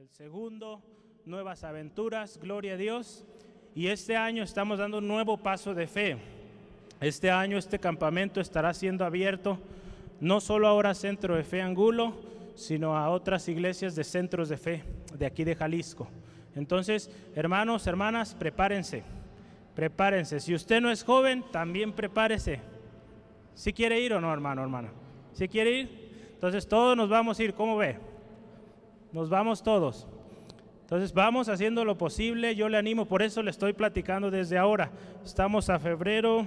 el segundo, nuevas aventuras, gloria a Dios. Y este año estamos dando un nuevo paso de fe. Este año este campamento estará siendo abierto no solo ahora Centro de Fe Angulo, sino a otras iglesias de centros de fe de aquí de Jalisco. Entonces, hermanos, hermanas, prepárense, prepárense. Si usted no es joven, también prepárese. Si quiere ir o no, hermano, hermana. Si quiere ir, entonces todos nos vamos a ir, ¿cómo ve? Nos vamos todos. Entonces vamos haciendo lo posible, yo le animo, por eso le estoy platicando desde ahora. Estamos a febrero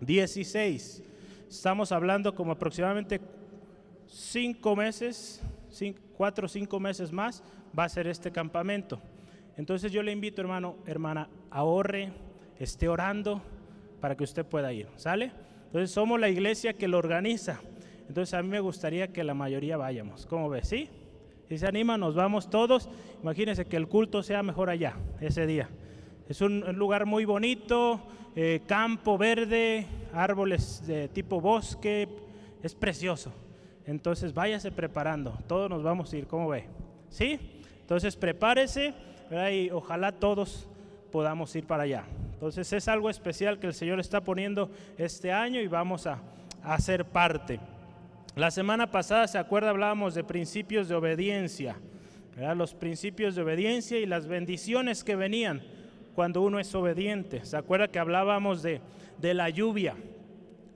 16, estamos hablando como aproximadamente cinco meses, cuatro o cinco meses más va a ser este campamento. Entonces yo le invito, hermano, hermana, ahorre, esté orando para que usted pueda ir, ¿sale? Entonces somos la iglesia que lo organiza. Entonces a mí me gustaría que la mayoría vayamos. ¿Cómo ves? ¿Sí? Si se anima, nos vamos todos. Imagínense que el culto sea mejor allá, ese día. Es un lugar muy bonito, eh, campo verde, árboles de tipo bosque, es precioso. Entonces váyase preparando, todos nos vamos a ir, ¿cómo ve? ¿Sí? Entonces prepárese y ojalá todos podamos ir para allá. Entonces es algo especial que el Señor está poniendo este año y vamos a, a hacer parte. La semana pasada, ¿se acuerda? Hablábamos de principios de obediencia, los principios de obediencia y las bendiciones que venían cuando uno es obediente. ¿Se acuerda que hablábamos de, de la lluvia,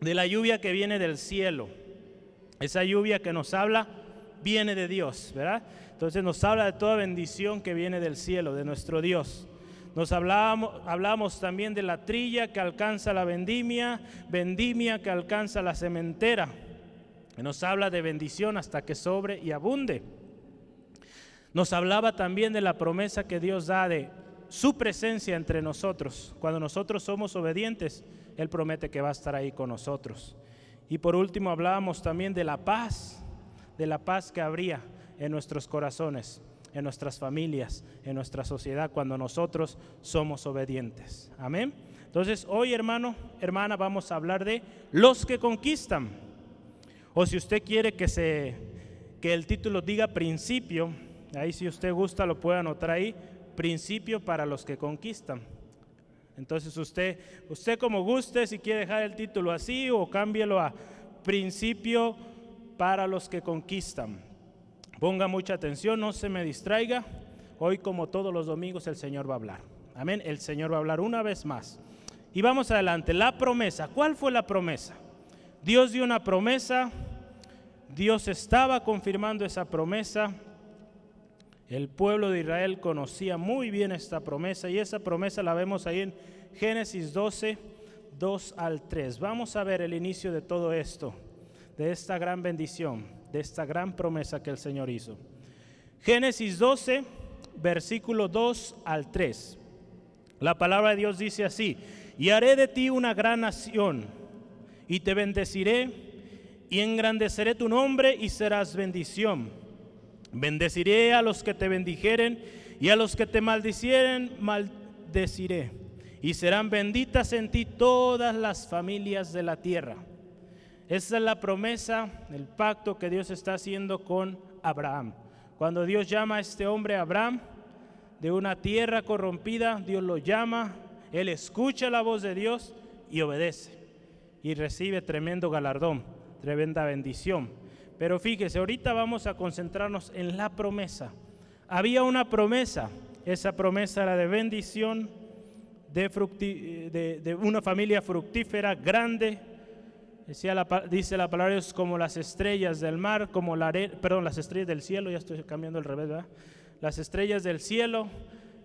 de la lluvia que viene del cielo? Esa lluvia que nos habla viene de Dios, ¿verdad? Entonces nos habla de toda bendición que viene del cielo, de nuestro Dios. Nos hablábamos, hablamos también de la trilla que alcanza la vendimia, vendimia que alcanza la cementera nos habla de bendición hasta que sobre y abunde. Nos hablaba también de la promesa que Dios da de su presencia entre nosotros. Cuando nosotros somos obedientes, Él promete que va a estar ahí con nosotros. Y por último hablábamos también de la paz, de la paz que habría en nuestros corazones, en nuestras familias, en nuestra sociedad, cuando nosotros somos obedientes. Amén. Entonces, hoy hermano, hermana, vamos a hablar de los que conquistan. O si usted quiere que, se, que el título diga principio, ahí si usted gusta lo puede anotar ahí, principio para los que conquistan. Entonces usted, usted como guste, si quiere dejar el título así o cámbielo a principio para los que conquistan. Ponga mucha atención, no se me distraiga. Hoy como todos los domingos el Señor va a hablar. Amén, el Señor va a hablar una vez más. Y vamos adelante, la promesa. ¿Cuál fue la promesa? Dios dio una promesa, Dios estaba confirmando esa promesa. El pueblo de Israel conocía muy bien esta promesa y esa promesa la vemos ahí en Génesis 12, 2 al 3. Vamos a ver el inicio de todo esto, de esta gran bendición, de esta gran promesa que el Señor hizo. Génesis 12, versículo 2 al 3. La palabra de Dios dice así, y haré de ti una gran nación y te bendeciré y engrandeceré tu nombre y serás bendición. Bendeciré a los que te bendijeren y a los que te maldicieren, maldeciré. Y serán benditas en ti todas las familias de la tierra. Esa es la promesa, el pacto que Dios está haciendo con Abraham. Cuando Dios llama a este hombre Abraham de una tierra corrompida, Dios lo llama, él escucha la voz de Dios y obedece y recibe tremendo galardón, tremenda bendición. Pero fíjese, ahorita vamos a concentrarnos en la promesa. Había una promesa, esa promesa era de bendición, de, de, una familia fructífera grande. Decía la, dice la palabra como las estrellas del mar, como la perdón, las estrellas del cielo, ya estoy cambiando el revés. Las estrellas del cielo,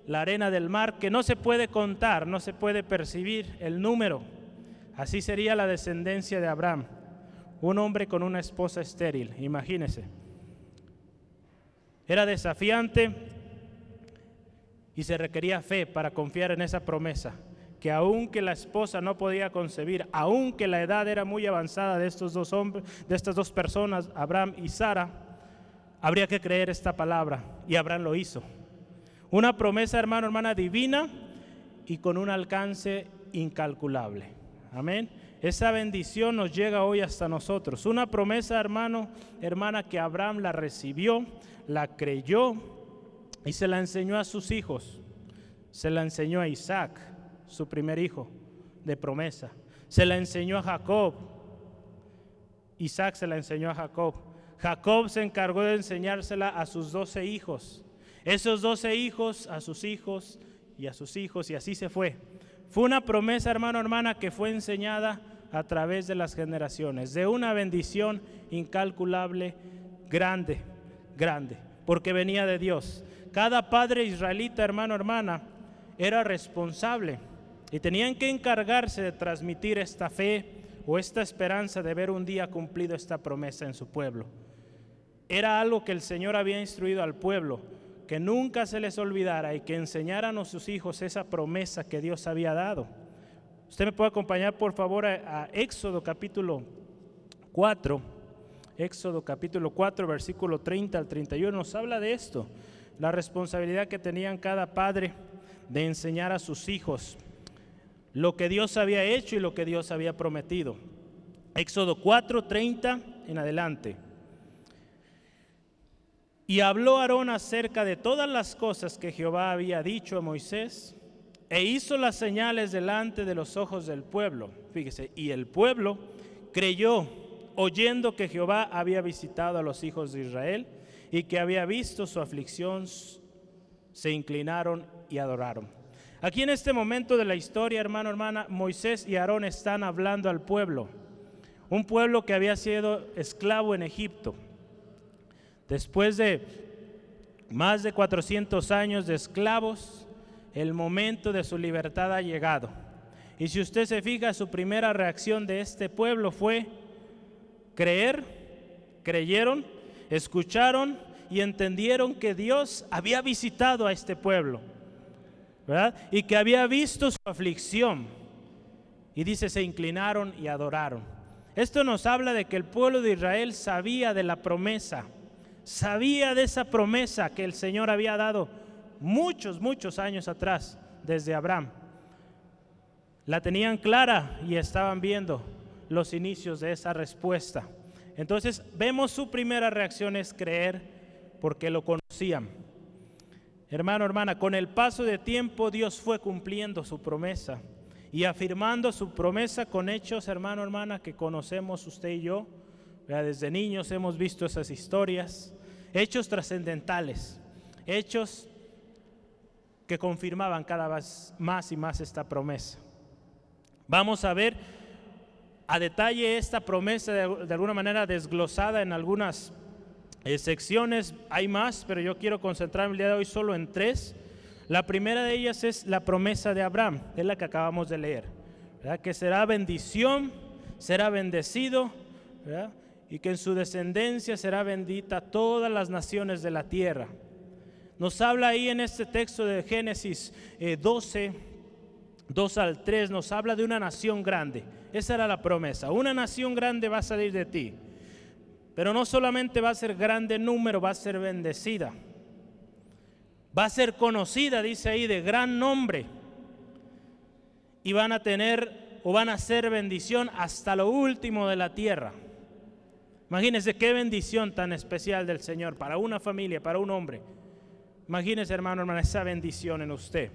la arena del mar, que no se puede contar, no se puede percibir el número Así sería la descendencia de Abraham, un hombre con una esposa estéril, imagínese. Era desafiante y se requería fe para confiar en esa promesa, que aunque la esposa no podía concebir, aunque la edad era muy avanzada de estos dos hombres, de estas dos personas, Abraham y Sara, habría que creer esta palabra y Abraham lo hizo. Una promesa, hermano, hermana, divina y con un alcance incalculable. Amén. Esa bendición nos llega hoy hasta nosotros. Una promesa, hermano, hermana, que Abraham la recibió, la creyó y se la enseñó a sus hijos. Se la enseñó a Isaac, su primer hijo de promesa. Se la enseñó a Jacob. Isaac se la enseñó a Jacob. Jacob se encargó de enseñársela a sus doce hijos. Esos doce hijos, a sus hijos y a sus hijos, y así se fue. Fue una promesa, hermano, hermana, que fue enseñada a través de las generaciones, de una bendición incalculable, grande, grande, porque venía de Dios. Cada padre israelita, hermano, hermana, era responsable y tenían que encargarse de transmitir esta fe o esta esperanza de ver un día cumplido esta promesa en su pueblo. Era algo que el Señor había instruido al pueblo, que nunca se les olvidara y que enseñaran a sus hijos esa promesa que Dios había dado. Usted me puede acompañar por favor a, Éxodo capítulo 4. Éxodo capítulo 4, versículo 30 al 31 nos habla de esto, la responsabilidad que tenían cada padre de enseñar a sus hijos lo que Dios había hecho y lo que Dios había prometido. Éxodo 4, 30 en adelante. Y habló Aarón acerca de todas las cosas que Jehová había dicho a Moisés e hizo las señales delante de los ojos del pueblo. Fíjese, y el pueblo creyó oyendo que Jehová había visitado a los hijos de Israel y que había visto su aflicción, se inclinaron y adoraron. Aquí en este momento de la historia, hermano, hermana, Moisés y Aarón están hablando al pueblo, un pueblo que había sido esclavo en Egipto. Después de más de 400 años de esclavos, el momento de su libertad ha llegado. Y si usted se fija, su primera reacción de este pueblo fue creer, creyeron, escucharon y entendieron que Dios había visitado a este pueblo, ¿verdad? Y que había visto su aflicción. Y dice, se inclinaron y adoraron. Esto nos habla de que el pueblo de Israel sabía de la promesa, sabía de esa promesa que el Señor había dado muchos, muchos años atrás, desde Abraham. La tenían clara y estaban viendo los inicios de esa respuesta. Entonces vemos su primera reacción es creer porque lo conocían. Hermano, hermana, con el paso de tiempo Dios fue cumpliendo su promesa y afirmando su promesa con hechos, hermano, hermana, que conocemos usted y yo. Desde niños hemos visto esas historias, hechos trascendentales, hechos que confirmaban cada vez más y más esta promesa. Vamos a ver a detalle esta promesa de, alguna manera desglosada en algunas eh, secciones. Hay más, pero yo quiero concentrarme el día de hoy solo en tres. La primera de ellas es la promesa de Abraham, es la que acabamos de leer, que será bendición, será bendecido, y que en su descendencia será bendita todas las naciones de la tierra. Nos habla ahí en este texto de Génesis 12, eh, 2 al 3, nos habla de una nación grande. Esa era la promesa. Una nación grande va a salir de ti. Pero no solamente va a ser grande número, va a ser bendecida. Va a ser conocida, dice ahí, de gran nombre. Y van a tener o van a ser bendición hasta lo último de la tierra. Imagínense qué bendición tan especial del Señor para una familia, para un hombre. Imagínese, hermano, hermana, esa bendición en usted.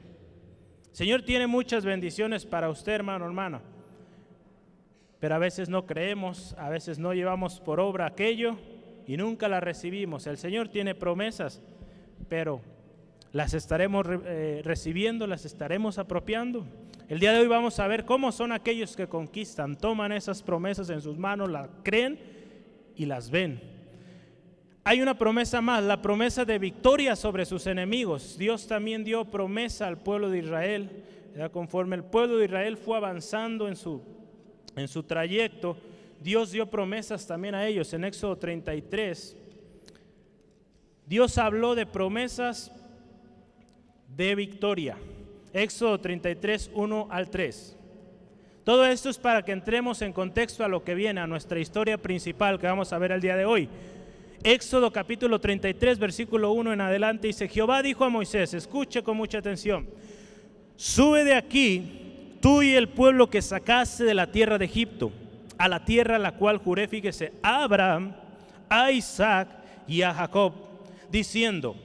Señor tiene muchas bendiciones para usted, hermano, hermana. Pero a veces no creemos, a veces no llevamos por obra aquello y nunca la recibimos. El Señor tiene promesas, pero las estaremos eh, recibiendo, las estaremos apropiando. El día de hoy vamos a ver cómo son aquellos que conquistan, toman esas promesas en sus manos, las creen y las ven hay una promesa más, la promesa de victoria sobre sus enemigos. Dios también dio promesa al pueblo de Israel. Conforme el pueblo de Israel fue avanzando en su, en su trayecto, Dios dio promesas también a ellos. En Éxodo 33, Dios habló de promesas de victoria. Éxodo 33, 1 al 3. Todo esto es para que entremos en contexto a lo que viene, a nuestra historia principal que vamos a ver el día de hoy. Éxodo capítulo 33, versículo 1 en adelante dice, Jehová dijo a Moisés, escuche con mucha atención, sube de aquí tú y el pueblo que sacaste de la tierra de Egipto, a la tierra a la cual juré, fíjese, a Abraham, a Isaac y a Jacob, diciendo,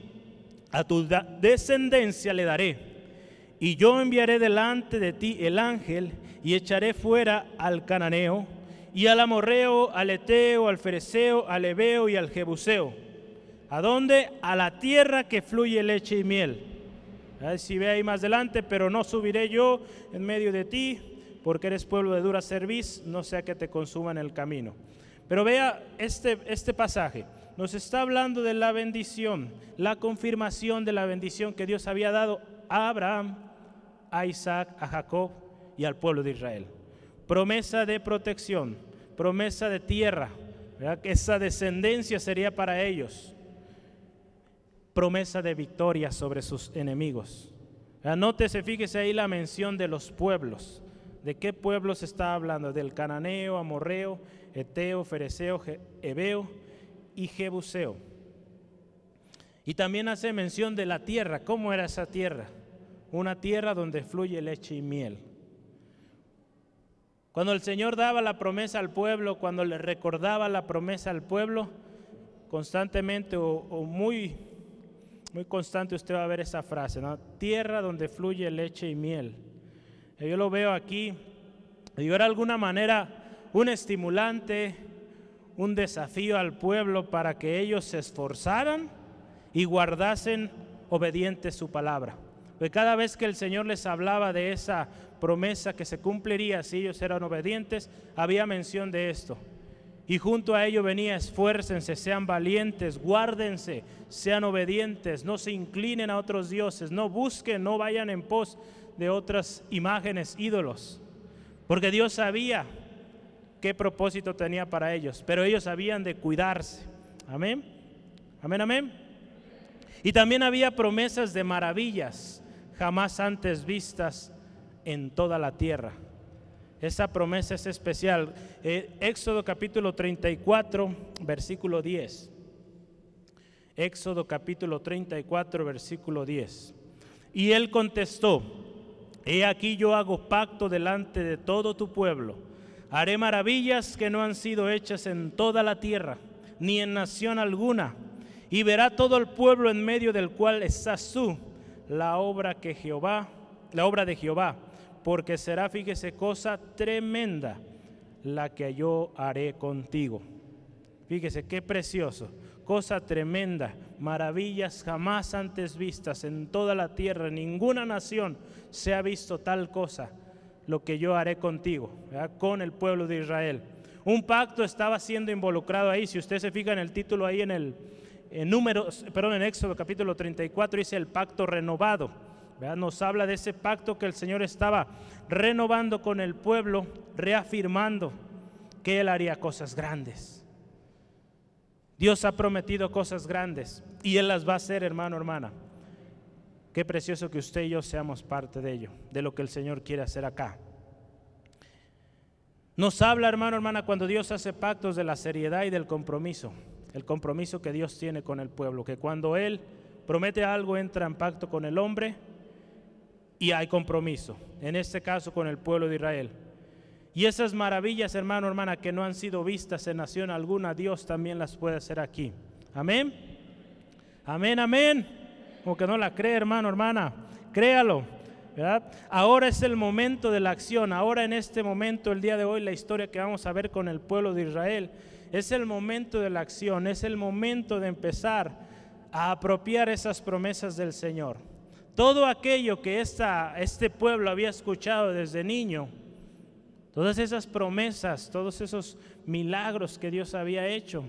a tu descendencia le daré. Y yo enviaré delante de ti el ángel y echaré fuera al cananeo y al amorreo, al eteo, al fereceo, al ebeo y al jebuseo. ¿A dónde? A la tierra que fluye leche y miel. Si ve ahí más adelante, pero no subiré yo en medio de ti, porque eres pueblo de dura cerviz, no sea que te consuma en el camino. Pero vea este, este pasaje nos está hablando de la bendición, la confirmación de la bendición que Dios había dado a Abraham, a Isaac, a Jacob y al pueblo de Israel. Promesa de protección, promesa de tierra, que esa descendencia sería para ellos. Promesa de victoria sobre sus enemigos. Anótese, fíjese ahí la mención de los pueblos. ¿De qué pueblos está hablando? Del cananeo, amorreo, eteo, fereceo, ebeo y Jebuseo. Y también hace mención de la tierra. ¿Cómo era esa tierra? Una tierra donde fluye leche y miel. Cuando el Señor daba la promesa al pueblo, cuando le recordaba la promesa al pueblo, constantemente o, muy, muy constante usted va a ver esa frase, ¿no? Tierra donde fluye leche y miel. Yo lo veo aquí, y era de alguna manera un estimulante, un desafío al pueblo para que ellos se esforzaran y guardasen obediente su palabra. Porque cada vez que el Señor les hablaba de esa promesa que se cumpliría si ellos eran obedientes, había mención de esto. Y junto a ello venía, esfuércense, sean valientes, guárdense, sean obedientes, no se inclinen a otros dioses, no busquen, no vayan en pos de otras imágenes, ídolos. Porque Dios sabía qué propósito tenía para ellos, pero ellos habían de cuidarse. Amén. Amén, amén. Y también había promesas de maravillas jamás antes vistas en toda la tierra. Esa promesa es especial. Eh, Éxodo capítulo 34, versículo 10. Éxodo capítulo 34, versículo 10. Y él contestó, he aquí yo hago pacto delante de todo tu pueblo Haré maravillas que no han sido hechas en toda la tierra, ni en nación alguna. Y verá todo el pueblo en medio del cual estás tú, la obra que Jehová, la obra de Jehová, porque será, fíjese, cosa tremenda la que yo haré contigo. Fíjese qué precioso, cosa tremenda, maravillas jamás antes vistas en toda la tierra, ninguna nación se ha visto tal cosa lo que yo haré contigo, con el pueblo de Israel. Un pacto estaba siendo involucrado ahí. Si usted se fija en el título ahí en el en números, perdón, en Éxodo capítulo 34 dice el pacto renovado. Nos habla de ese pacto que el Señor estaba renovando con el pueblo, reafirmando que Él haría cosas grandes. Dios ha prometido cosas grandes y Él las va a hacer, hermano, hermana. Qué precioso que usted y yo seamos parte de ello, de lo que el Señor quiere hacer acá. Nos habla, hermano, hermana, cuando Dios hace pactos de la seriedad y del compromiso, el compromiso que Dios tiene con el pueblo, que cuando Él promete algo entra en pacto con el hombre y hay compromiso, en este caso con el pueblo de Israel. Y esas maravillas, hermano, hermana, que no han sido vistas en nación alguna, Dios también las puede hacer aquí. Amén. Amén, amén como que no la cree, hermano, hermana, créalo. ¿verdad? Ahora es el momento de la acción, ahora en este momento, el día de hoy, la historia que vamos a ver con el pueblo de Israel, es el momento de la acción, es el momento de empezar a apropiar esas promesas del Señor. Todo aquello que este pueblo había escuchado desde niño, todas esas promesas, todos esos milagros que Dios había hecho,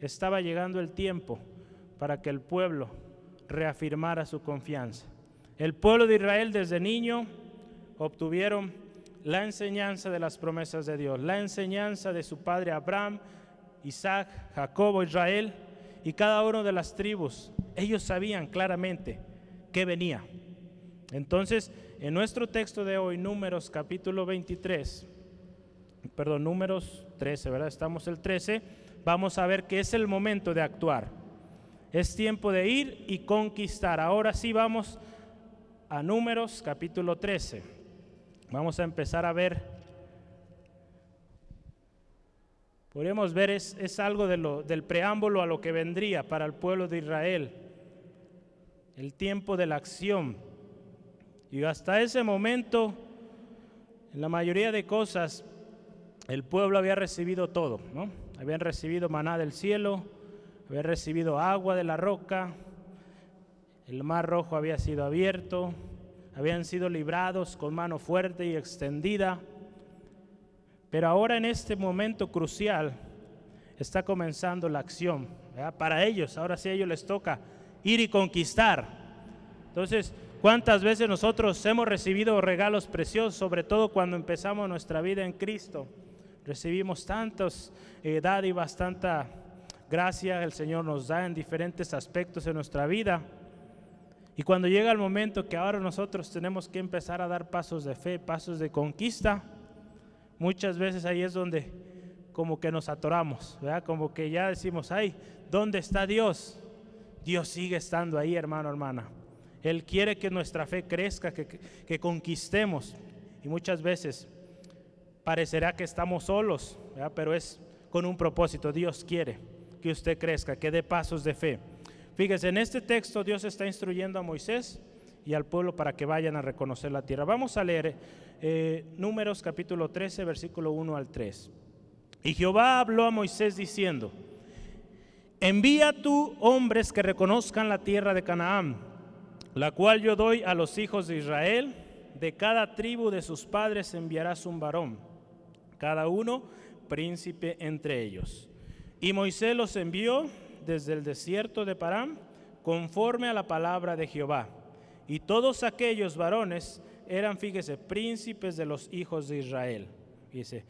estaba llegando el tiempo para que el pueblo reafirmara su confianza. El pueblo de Israel desde niño obtuvieron la enseñanza de las promesas de Dios, la enseñanza de su padre Abraham, Isaac, Jacobo, Israel y cada uno de las tribus. Ellos sabían claramente que venía. Entonces, en nuestro texto de hoy, Números capítulo 23, perdón, Números 13, ¿verdad? Estamos el 13, vamos a ver que es el momento de actuar. Es tiempo de ir y conquistar. Ahora sí vamos a números capítulo 13. Vamos a empezar a ver. Podríamos ver, es, algo de lo, del preámbulo a lo que vendría para el pueblo de Israel. El tiempo de la acción. Y hasta ese momento, en la mayoría de cosas, el pueblo había recibido todo, ¿no? Habían recibido maná del cielo, habían recibido agua de la roca, el mar rojo había sido abierto, habían sido librados con mano fuerte y extendida. Pero ahora en este momento crucial está comenzando la acción. Para ellos, ahora sí a ellos les toca ir y conquistar. Entonces, ¿cuántas veces nosotros hemos recibido regalos preciosos, sobre todo cuando empezamos nuestra vida en Cristo? Recibimos tantas eh, dádivas, tanta gracia el Señor nos da en diferentes aspectos de nuestra vida. Y cuando llega el momento que ahora nosotros tenemos que empezar a dar pasos de fe, pasos de conquista, muchas veces ahí es donde como que nos atoramos, ¿verdad? Como que ya decimos, ay, ¿dónde está Dios? Dios sigue estando ahí, hermano, hermana. Él quiere que nuestra fe crezca, que, que, conquistemos. Y muchas veces parecerá que estamos solos, pero es con un propósito. Dios quiere que usted crezca, que dé pasos de fe. Fíjese, en este texto Dios está instruyendo a Moisés y al pueblo para que vayan a reconocer la tierra. Vamos a leer eh, Números capítulo 13, versículo 1 al 3. Y Jehová habló a Moisés diciendo, envía tú hombres que reconozcan la tierra de Canaán, la cual yo doy a los hijos de Israel. De cada tribu de sus padres enviarás un varón, cada uno príncipe entre ellos. Y Moisés los envió desde el desierto de Parán, conforme a la palabra de Jehová. Y todos aquellos varones eran, fíjese, príncipes de los hijos de Israel. Dice,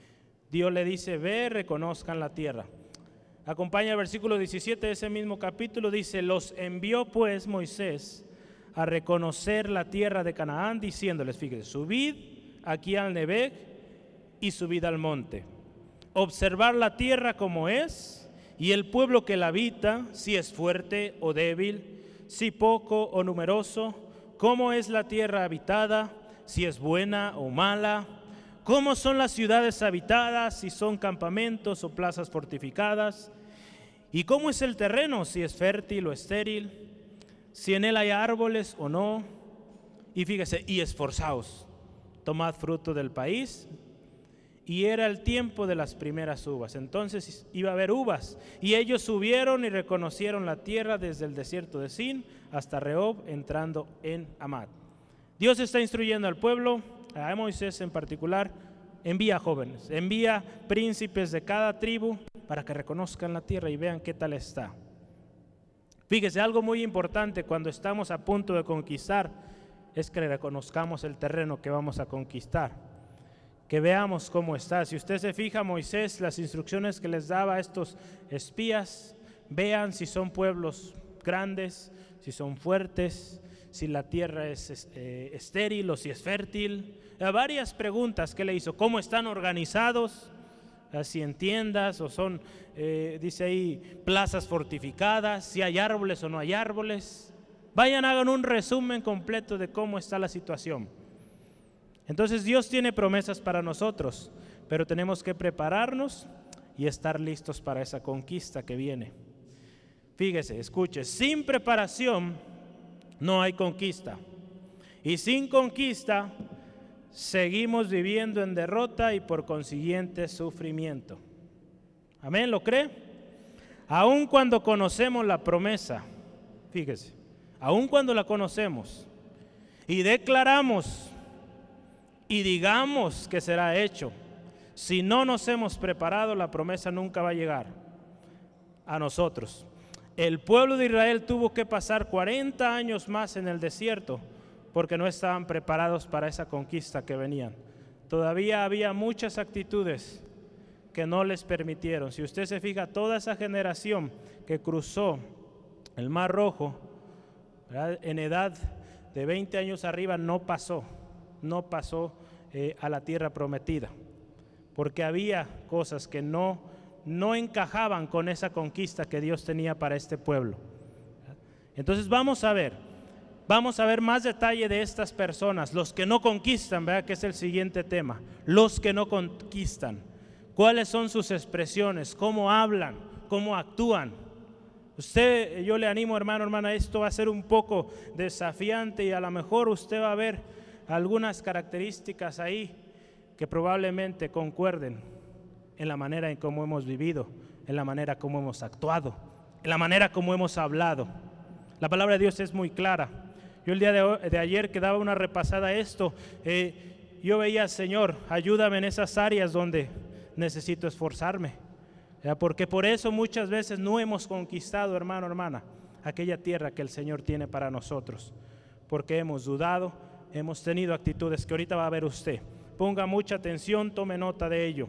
Dios le dice, ve, reconozcan la tierra. Acompaña el versículo 17 de ese mismo capítulo, dice, los envió pues Moisés a reconocer la tierra de Canaán, diciéndoles, fíjese, subid aquí al Nebec y subid al monte. Observar la tierra como es y el pueblo que la habita, si es fuerte o débil, si poco o numeroso, cómo es la tierra habitada, si es buena o mala, cómo son las ciudades habitadas, si son campamentos o plazas fortificadas, y cómo es el terreno, si es fértil o estéril, si en él hay árboles o no. Y fíjese, y esforzaos, tomad fruto del país, y era el tiempo de las primeras uvas. Entonces iba a haber uvas. Y ellos subieron y reconocieron la tierra desde el desierto de Sin hasta Rehob, entrando en Amad. Dios está instruyendo al pueblo, a Moisés en particular, envía jóvenes, envía príncipes de cada tribu para que reconozcan la tierra y vean qué tal está. Fíjese, algo muy importante cuando estamos a punto de conquistar es que reconozcamos el terreno que vamos a conquistar que veamos cómo está. Si usted se fija, Moisés, las instrucciones que les daba a estos espías, vean si son pueblos grandes, si son fuertes, si la tierra es eh, estéril o si es fértil. varias preguntas que le hizo. ¿Cómo están organizados? Si en tiendas o son, eh, dice ahí, plazas fortificadas, si hay árboles o no hay árboles. Vayan, hagan un resumen completo de cómo está la situación. Entonces Dios tiene promesas para nosotros, pero tenemos que prepararnos y estar listos para esa conquista que viene. Fíjese, escuche, sin preparación no hay conquista. Y sin conquista seguimos viviendo en derrota y por consiguiente sufrimiento. Amén, ¿lo cree? Aun cuando conocemos la promesa, fíjese, aun cuando la conocemos y declaramos y digamos que será hecho. Si no nos hemos preparado, la promesa nunca va a llegar a nosotros. El pueblo de Israel tuvo que pasar 40 años más en el desierto porque no estaban preparados para esa conquista que venían. Todavía había muchas actitudes que no les permitieron. Si usted se fija, toda esa generación que cruzó el Mar Rojo, en edad de 20 años arriba, no pasó no pasó eh, a la tierra prometida, porque había cosas que no, no encajaban con esa conquista que Dios tenía para este pueblo. Entonces vamos a ver, vamos a ver más detalle de estas personas, los que no conquistan, ¿verdad? Que es el siguiente tema, los que no conquistan, cuáles son sus expresiones, cómo hablan, cómo actúan. Usted, yo le animo, hermano, hermana, esto va a ser un poco desafiante y a lo mejor usted va a ver algunas características ahí que probablemente concuerden en la manera en cómo hemos vivido, en la manera como hemos actuado, en la manera como hemos hablado. La palabra de Dios es muy clara. Yo el día de, ayer que daba una repasada a esto, eh, yo veía, Señor, ayúdame en esas áreas donde necesito esforzarme porque por eso muchas veces no hemos conquistado, hermano, hermana, aquella tierra que el Señor tiene para nosotros. Porque hemos dudado, hemos tenido actitudes que ahorita va a ver usted. Ponga mucha atención, tome nota de ello.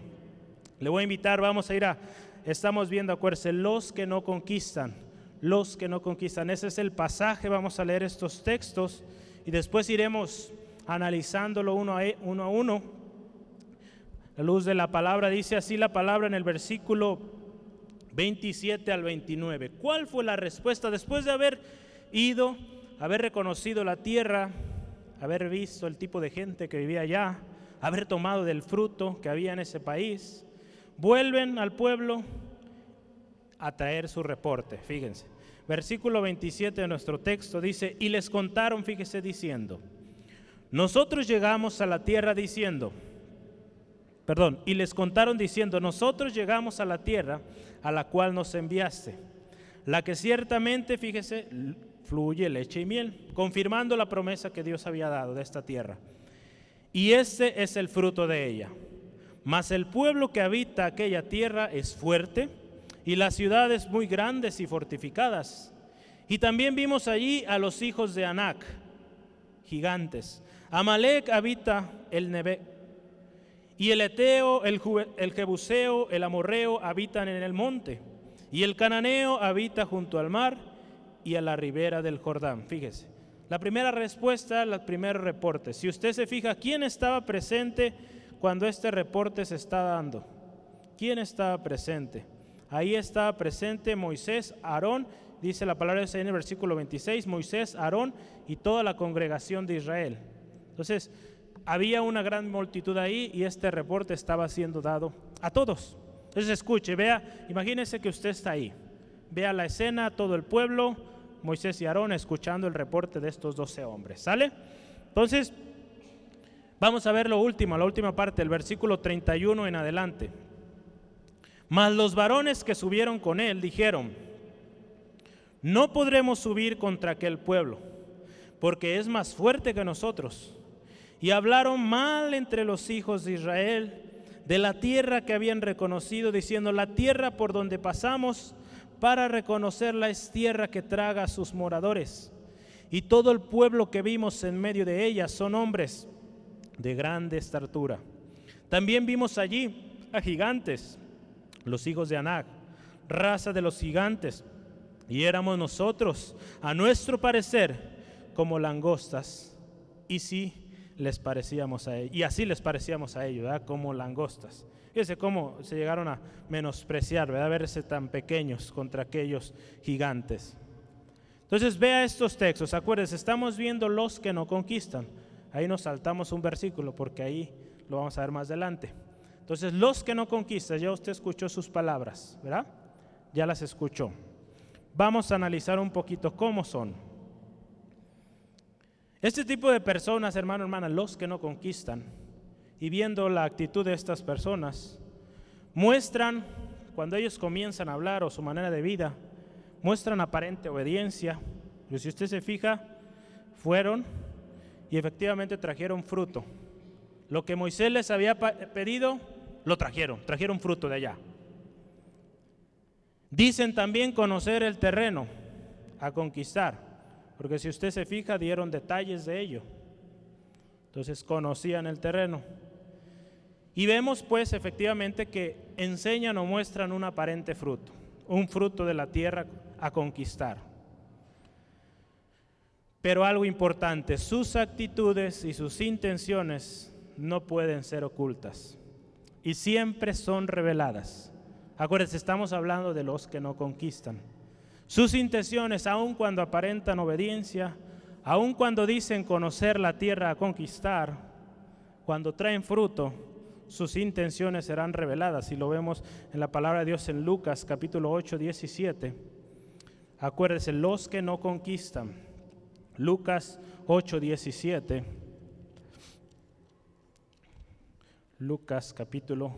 Le voy a invitar, vamos a ir a, estamos viendo, acuérdense, los que no conquistan, los que no conquistan. Ese es el pasaje, vamos a leer estos textos y después iremos analizándolo uno a e, uno. A uno la luz de la palabra dice así la palabra en el versículo 27 al 29. ¿Cuál fue la respuesta después de haber ido, haber reconocido la tierra, haber visto el tipo de gente que vivía allá, haber tomado del fruto que había en ese país? Vuelven al pueblo a traer su reporte, fíjense. Versículo 27 de nuestro texto dice, y les contaron, fíjese diciendo, nosotros llegamos a la tierra diciendo, perdón, y les contaron diciendo, nosotros llegamos a la tierra a la cual nos enviaste, la que ciertamente, fíjese, fluye leche y miel, confirmando la promesa que Dios había dado de esta tierra. Y este es el fruto de ella. Mas el pueblo que habita aquella tierra es fuerte y las ciudades muy grandes y fortificadas. Y también vimos allí a los hijos de Anac, gigantes. Amalek habita el Nebe y el Eteo, el, el Jebuseo, el Amorreo habitan en el monte. Y el Cananeo habita junto al mar y a la ribera del Jordán. Fíjese. La primera respuesta, el primer reporte. Si usted se fija, ¿quién estaba presente cuando este reporte se está dando? ¿Quién estaba presente? Ahí estaba presente Moisés, Aarón, dice la palabra de en el versículo 26, Moisés, Aarón y toda la congregación de Israel. Entonces, había una gran multitud ahí y este reporte estaba siendo dado a todos. Entonces escuche, vea, imagínese que usted está ahí. Vea la escena, todo el pueblo, Moisés y Aarón escuchando el reporte de estos doce hombres. ¿Sale? Entonces, vamos a ver lo último, la última parte, el versículo 31 en adelante. Mas los varones que subieron con él dijeron, no podremos subir contra aquel pueblo, porque es más fuerte que nosotros y hablaron mal entre los hijos de Israel de la tierra que habían reconocido, diciendo, la tierra por donde pasamos para reconocerla es tierra que traga a sus moradores. Y todo el pueblo que vimos en medio de ella son hombres de grande estatura. También vimos allí a gigantes, los hijos de Anac, raza de los gigantes, y éramos nosotros, a nuestro parecer, como langostas. Y sí, les parecíamos a ellos, y así les parecíamos a ellos, como langostas. Fíjense cómo se llegaron a menospreciar, ¿verdad? verse tan pequeños contra aquellos gigantes. Entonces vea estos textos, acuérdense, estamos viendo los que no conquistan. Ahí nos saltamos un versículo porque ahí lo vamos a ver más adelante. Entonces, los que no conquistan, ya usted escuchó sus palabras, ¿verdad? Ya las escuchó. Vamos a analizar un poquito cómo son. Este tipo de personas, hermano, hermana, los que no conquistan, y viendo la actitud de estas personas, muestran, cuando ellos comienzan a hablar o su manera de vida, muestran aparente obediencia. Y si usted se fija, fueron y efectivamente trajeron fruto. Lo que Moisés les había pedido, lo trajeron, trajeron fruto de allá. Dicen también conocer el terreno a conquistar. Porque si usted se fija, dieron detalles de ello. Entonces conocían el terreno. Y vemos pues efectivamente que enseñan o muestran un aparente fruto, un fruto de la tierra a conquistar. Pero algo importante, sus actitudes y sus intenciones no pueden ser ocultas y siempre son reveladas. Acuérdense, estamos hablando de los que no conquistan. Sus intenciones, aun cuando aparentan obediencia, aun cuando dicen conocer la tierra a conquistar, cuando traen fruto, sus intenciones serán reveladas. Y lo vemos en la palabra de Dios en Lucas capítulo 8, 17. Acuérdese, los que no conquistan. Lucas 8, 17. Lucas capítulo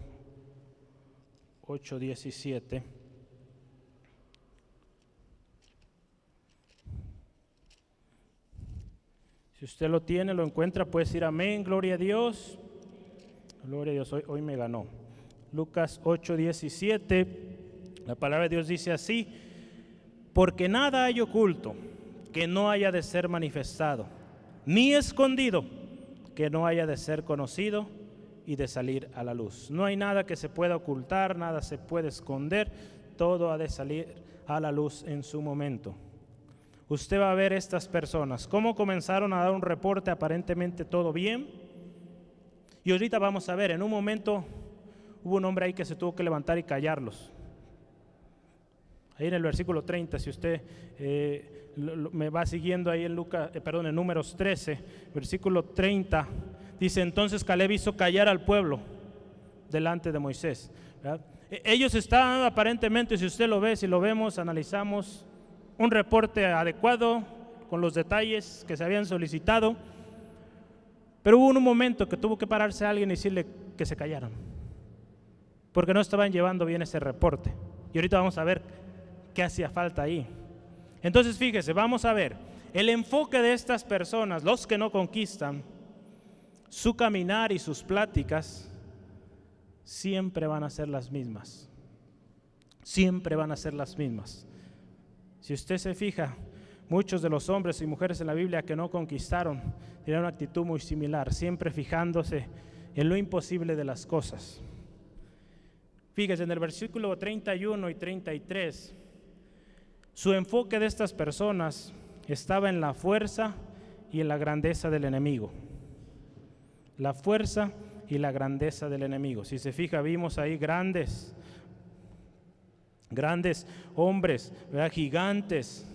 8, 17. Si usted lo tiene, lo encuentra, puede decir amén, gloria a Dios. Gloria a Dios, hoy, hoy me ganó. Lucas 8, 17. La palabra de Dios dice así, porque nada hay oculto que no haya de ser manifestado, ni escondido que no haya de ser conocido y de salir a la luz. No hay nada que se pueda ocultar, nada se puede esconder, todo ha de salir a la luz en su momento usted va a ver estas personas, cómo comenzaron a dar un reporte aparentemente todo bien. Y ahorita vamos a ver, en un momento hubo un hombre ahí que se tuvo que levantar y callarlos. Ahí en el versículo 30, si usted eh, me va siguiendo ahí en Lucas, eh, perdón, en Números 13, versículo 30, dice entonces Caleb hizo callar al pueblo delante de Moisés. E, ellos estaban aparentemente, si usted lo ve, si lo vemos, analizamos, un reporte adecuado con los detalles que se habían solicitado, pero hubo un momento que tuvo que pararse alguien y decirle que se callaran, porque no estaban llevando bien ese reporte. Y ahorita vamos a ver hacía falta ahí. Entonces fíjese, vamos a ver, el enfoque de estas personas, los que no conquistan, su caminar y sus pláticas siempre van a ser las mismas. Siempre van a ser las mismas. Si usted se fija, muchos de los hombres y mujeres en la Biblia que no conquistaron tienen una actitud muy similar, siempre fijándose en lo imposible de las cosas. Fíjese en el versículo 31 y 33, su enfoque de estas personas estaba en la fuerza y en la grandeza del enemigo. La fuerza y la grandeza del enemigo. Si se fija, vimos ahí grandes grandes hombres, gigantes.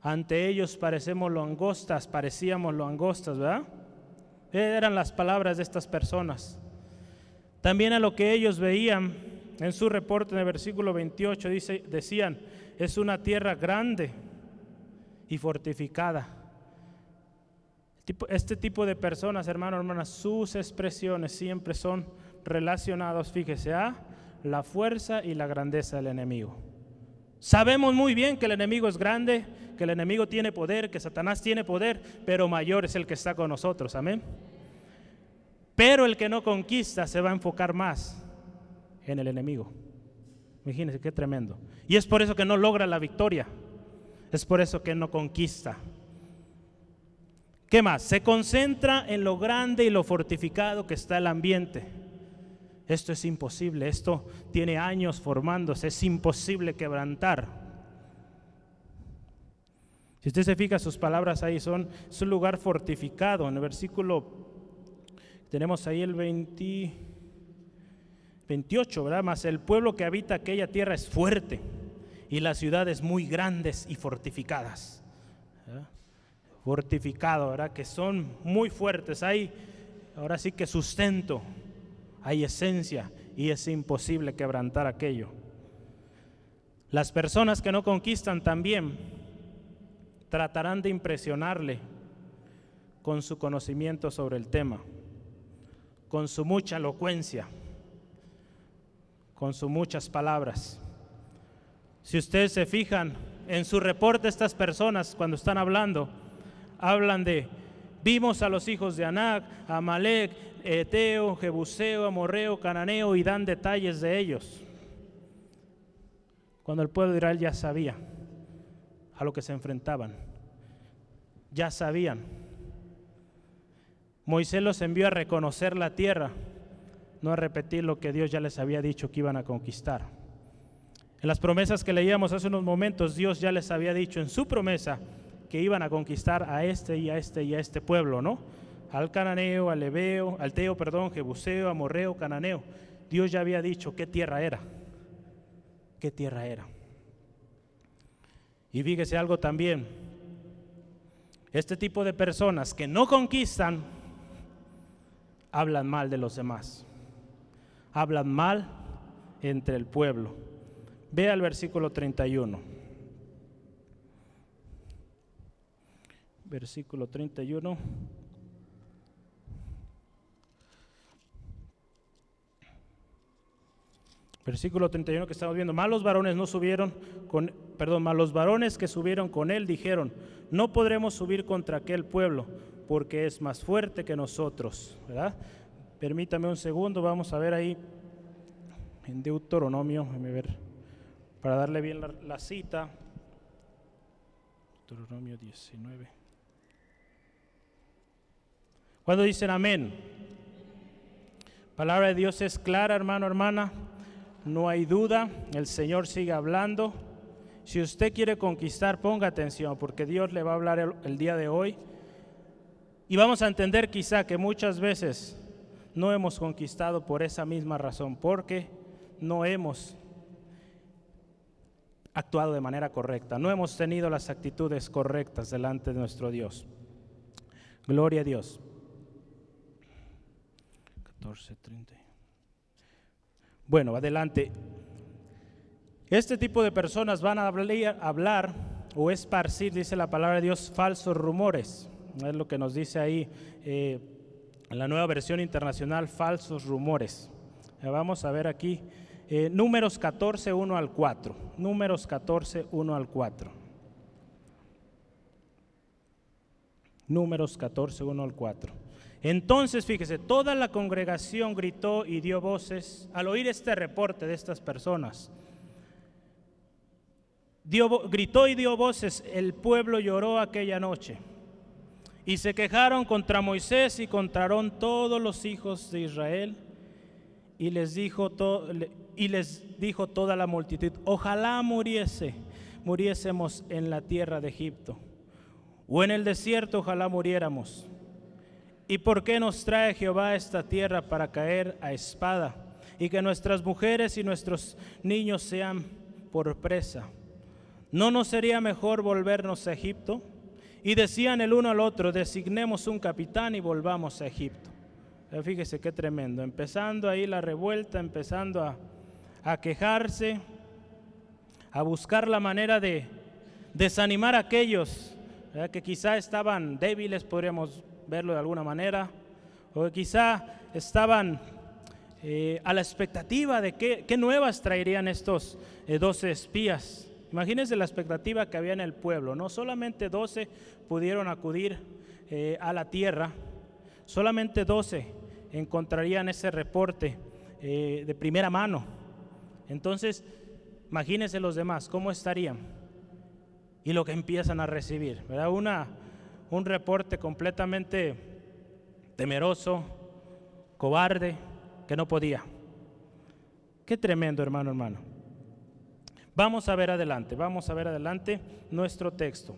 Ante ellos parecemos langostas, parecíamos langostas, ¿verdad? Eran las palabras de estas personas. También a lo que ellos veían en su reporte en el versículo 28 dice, decían, es una tierra grande y fortificada. Este tipo de personas, hermanos, hermanas, sus expresiones siempre son relacionados, fíjese, a la fuerza y la grandeza del enemigo. Sabemos muy bien que el enemigo es grande, que el enemigo tiene poder, que Satanás tiene poder, pero mayor es el que está con nosotros. Amén. Pero el que no conquista se va a enfocar más en el enemigo. Imagínense qué tremendo. Y es por eso que no logra la victoria. Es por eso que no conquista. ¿Qué más? Se concentra en lo grande y lo fortificado que está el ambiente. Esto es imposible, esto tiene años formándose, es imposible quebrantar. Si usted se fija, sus palabras ahí son, es un lugar fortificado. En el versículo, tenemos ahí el 28, ¿verdad? Más el pueblo que habita aquella tierra es fuerte y las ciudades muy grandes y fortificadas. Fortificado, ¿verdad? Que son muy fuertes. Hay ahora sí que sustento hay esencia y es imposible quebrantar aquello. Las personas que no conquistan también tratarán de impresionarle con su conocimiento sobre el tema, con su mucha elocuencia, con sus muchas palabras. Si ustedes se fijan en su reporte, estas personas cuando están hablando, hablan de, vimos a los hijos de Anac, Amalek, Eteo, Jebuseo, Amorreo, Cananeo y dan detalles de ellos. Cuando el pueblo de Israel ya sabía a lo que se enfrentaban, ya sabían. Moisés los envió a reconocer la tierra, no a repetir lo que Dios ya les había dicho que iban a conquistar. En las promesas que leíamos hace unos momentos, Dios ya les había dicho en su promesa que iban a conquistar a este y a este y a este pueblo, ¿no? al cananeo, al ebeo, al teo, perdón, jebuseo, amorreo, cananeo. Dios ya había dicho qué tierra era. ¿Qué tierra era? Y fíjese algo también. Este tipo de personas que no conquistan hablan mal de los demás. Hablan mal entre el pueblo. Ve al versículo 31. Versículo 31. Versículo 31 que estamos viendo, malos varones no subieron con, perdón, malos varones que subieron con él dijeron, no podremos subir contra aquel pueblo porque es más fuerte que nosotros, ¿verdad? Permítame un segundo, vamos a ver ahí en Deuteronomio, a ver para darle bien la, cita. Deuteronomio 19. Cuando dicen amén? Palabra de Dios es clara, hermano, hermana. No hay duda, el Señor sigue hablando. Si usted quiere conquistar, ponga atención, porque Dios le va a hablar el, el día de hoy. Y vamos a entender quizá que muchas veces no hemos conquistado por esa misma razón, porque no hemos actuado de manera correcta, no hemos tenido las actitudes correctas delante de nuestro Dios. Gloria a Dios. 14:30. Bueno, adelante. Este tipo de personas van a hablar o esparcir, dice la palabra de Dios, falsos rumores. Es lo que nos dice ahí eh, la nueva versión internacional, falsos rumores. Vamos a ver aquí eh, números 14, 1 al 4. Números 14, 1 al 4. Números 14, 1 al 4. Entonces, fíjese, toda la congregación gritó y dio voces al oír este reporte de estas personas. gritó y dio voces, el pueblo lloró aquella noche. Y se quejaron contra Moisés y contra todos los hijos de Israel. Y les dijo, y les dijo toda la multitud, ojalá muriese, muriésemos en la tierra de Egipto. O en el desierto, ojalá muriéramos. ¿Y por qué nos trae Jehová esta tierra para caer a espada? Y que nuestras mujeres y nuestros niños sean por presa. ¿No nos sería mejor volvernos a Egipto? Y decían el uno al otro, designemos un capitán y volvamos a Egipto. Fíjese qué tremendo. Empezando ahí la revuelta, empezando a, quejarse, a buscar la manera de desanimar a aquellos que quizá estaban débiles, podríamos verlo de alguna manera, o quizá estaban eh, a la expectativa de qué, nuevas traerían estos eh, doce espías. Imagínense la expectativa que había en el pueblo, no solamente doce pudieron acudir eh, a la tierra, solamente doce encontrarían ese reporte de primera mano. Entonces, imagínense los demás, ¿cómo estarían? Y lo que empiezan a recibir, ¿verdad? Una, un reporte completamente temeroso, cobarde, que no podía. Qué tremendo, hermano, hermano. Vamos a ver adelante, vamos a ver adelante nuestro texto.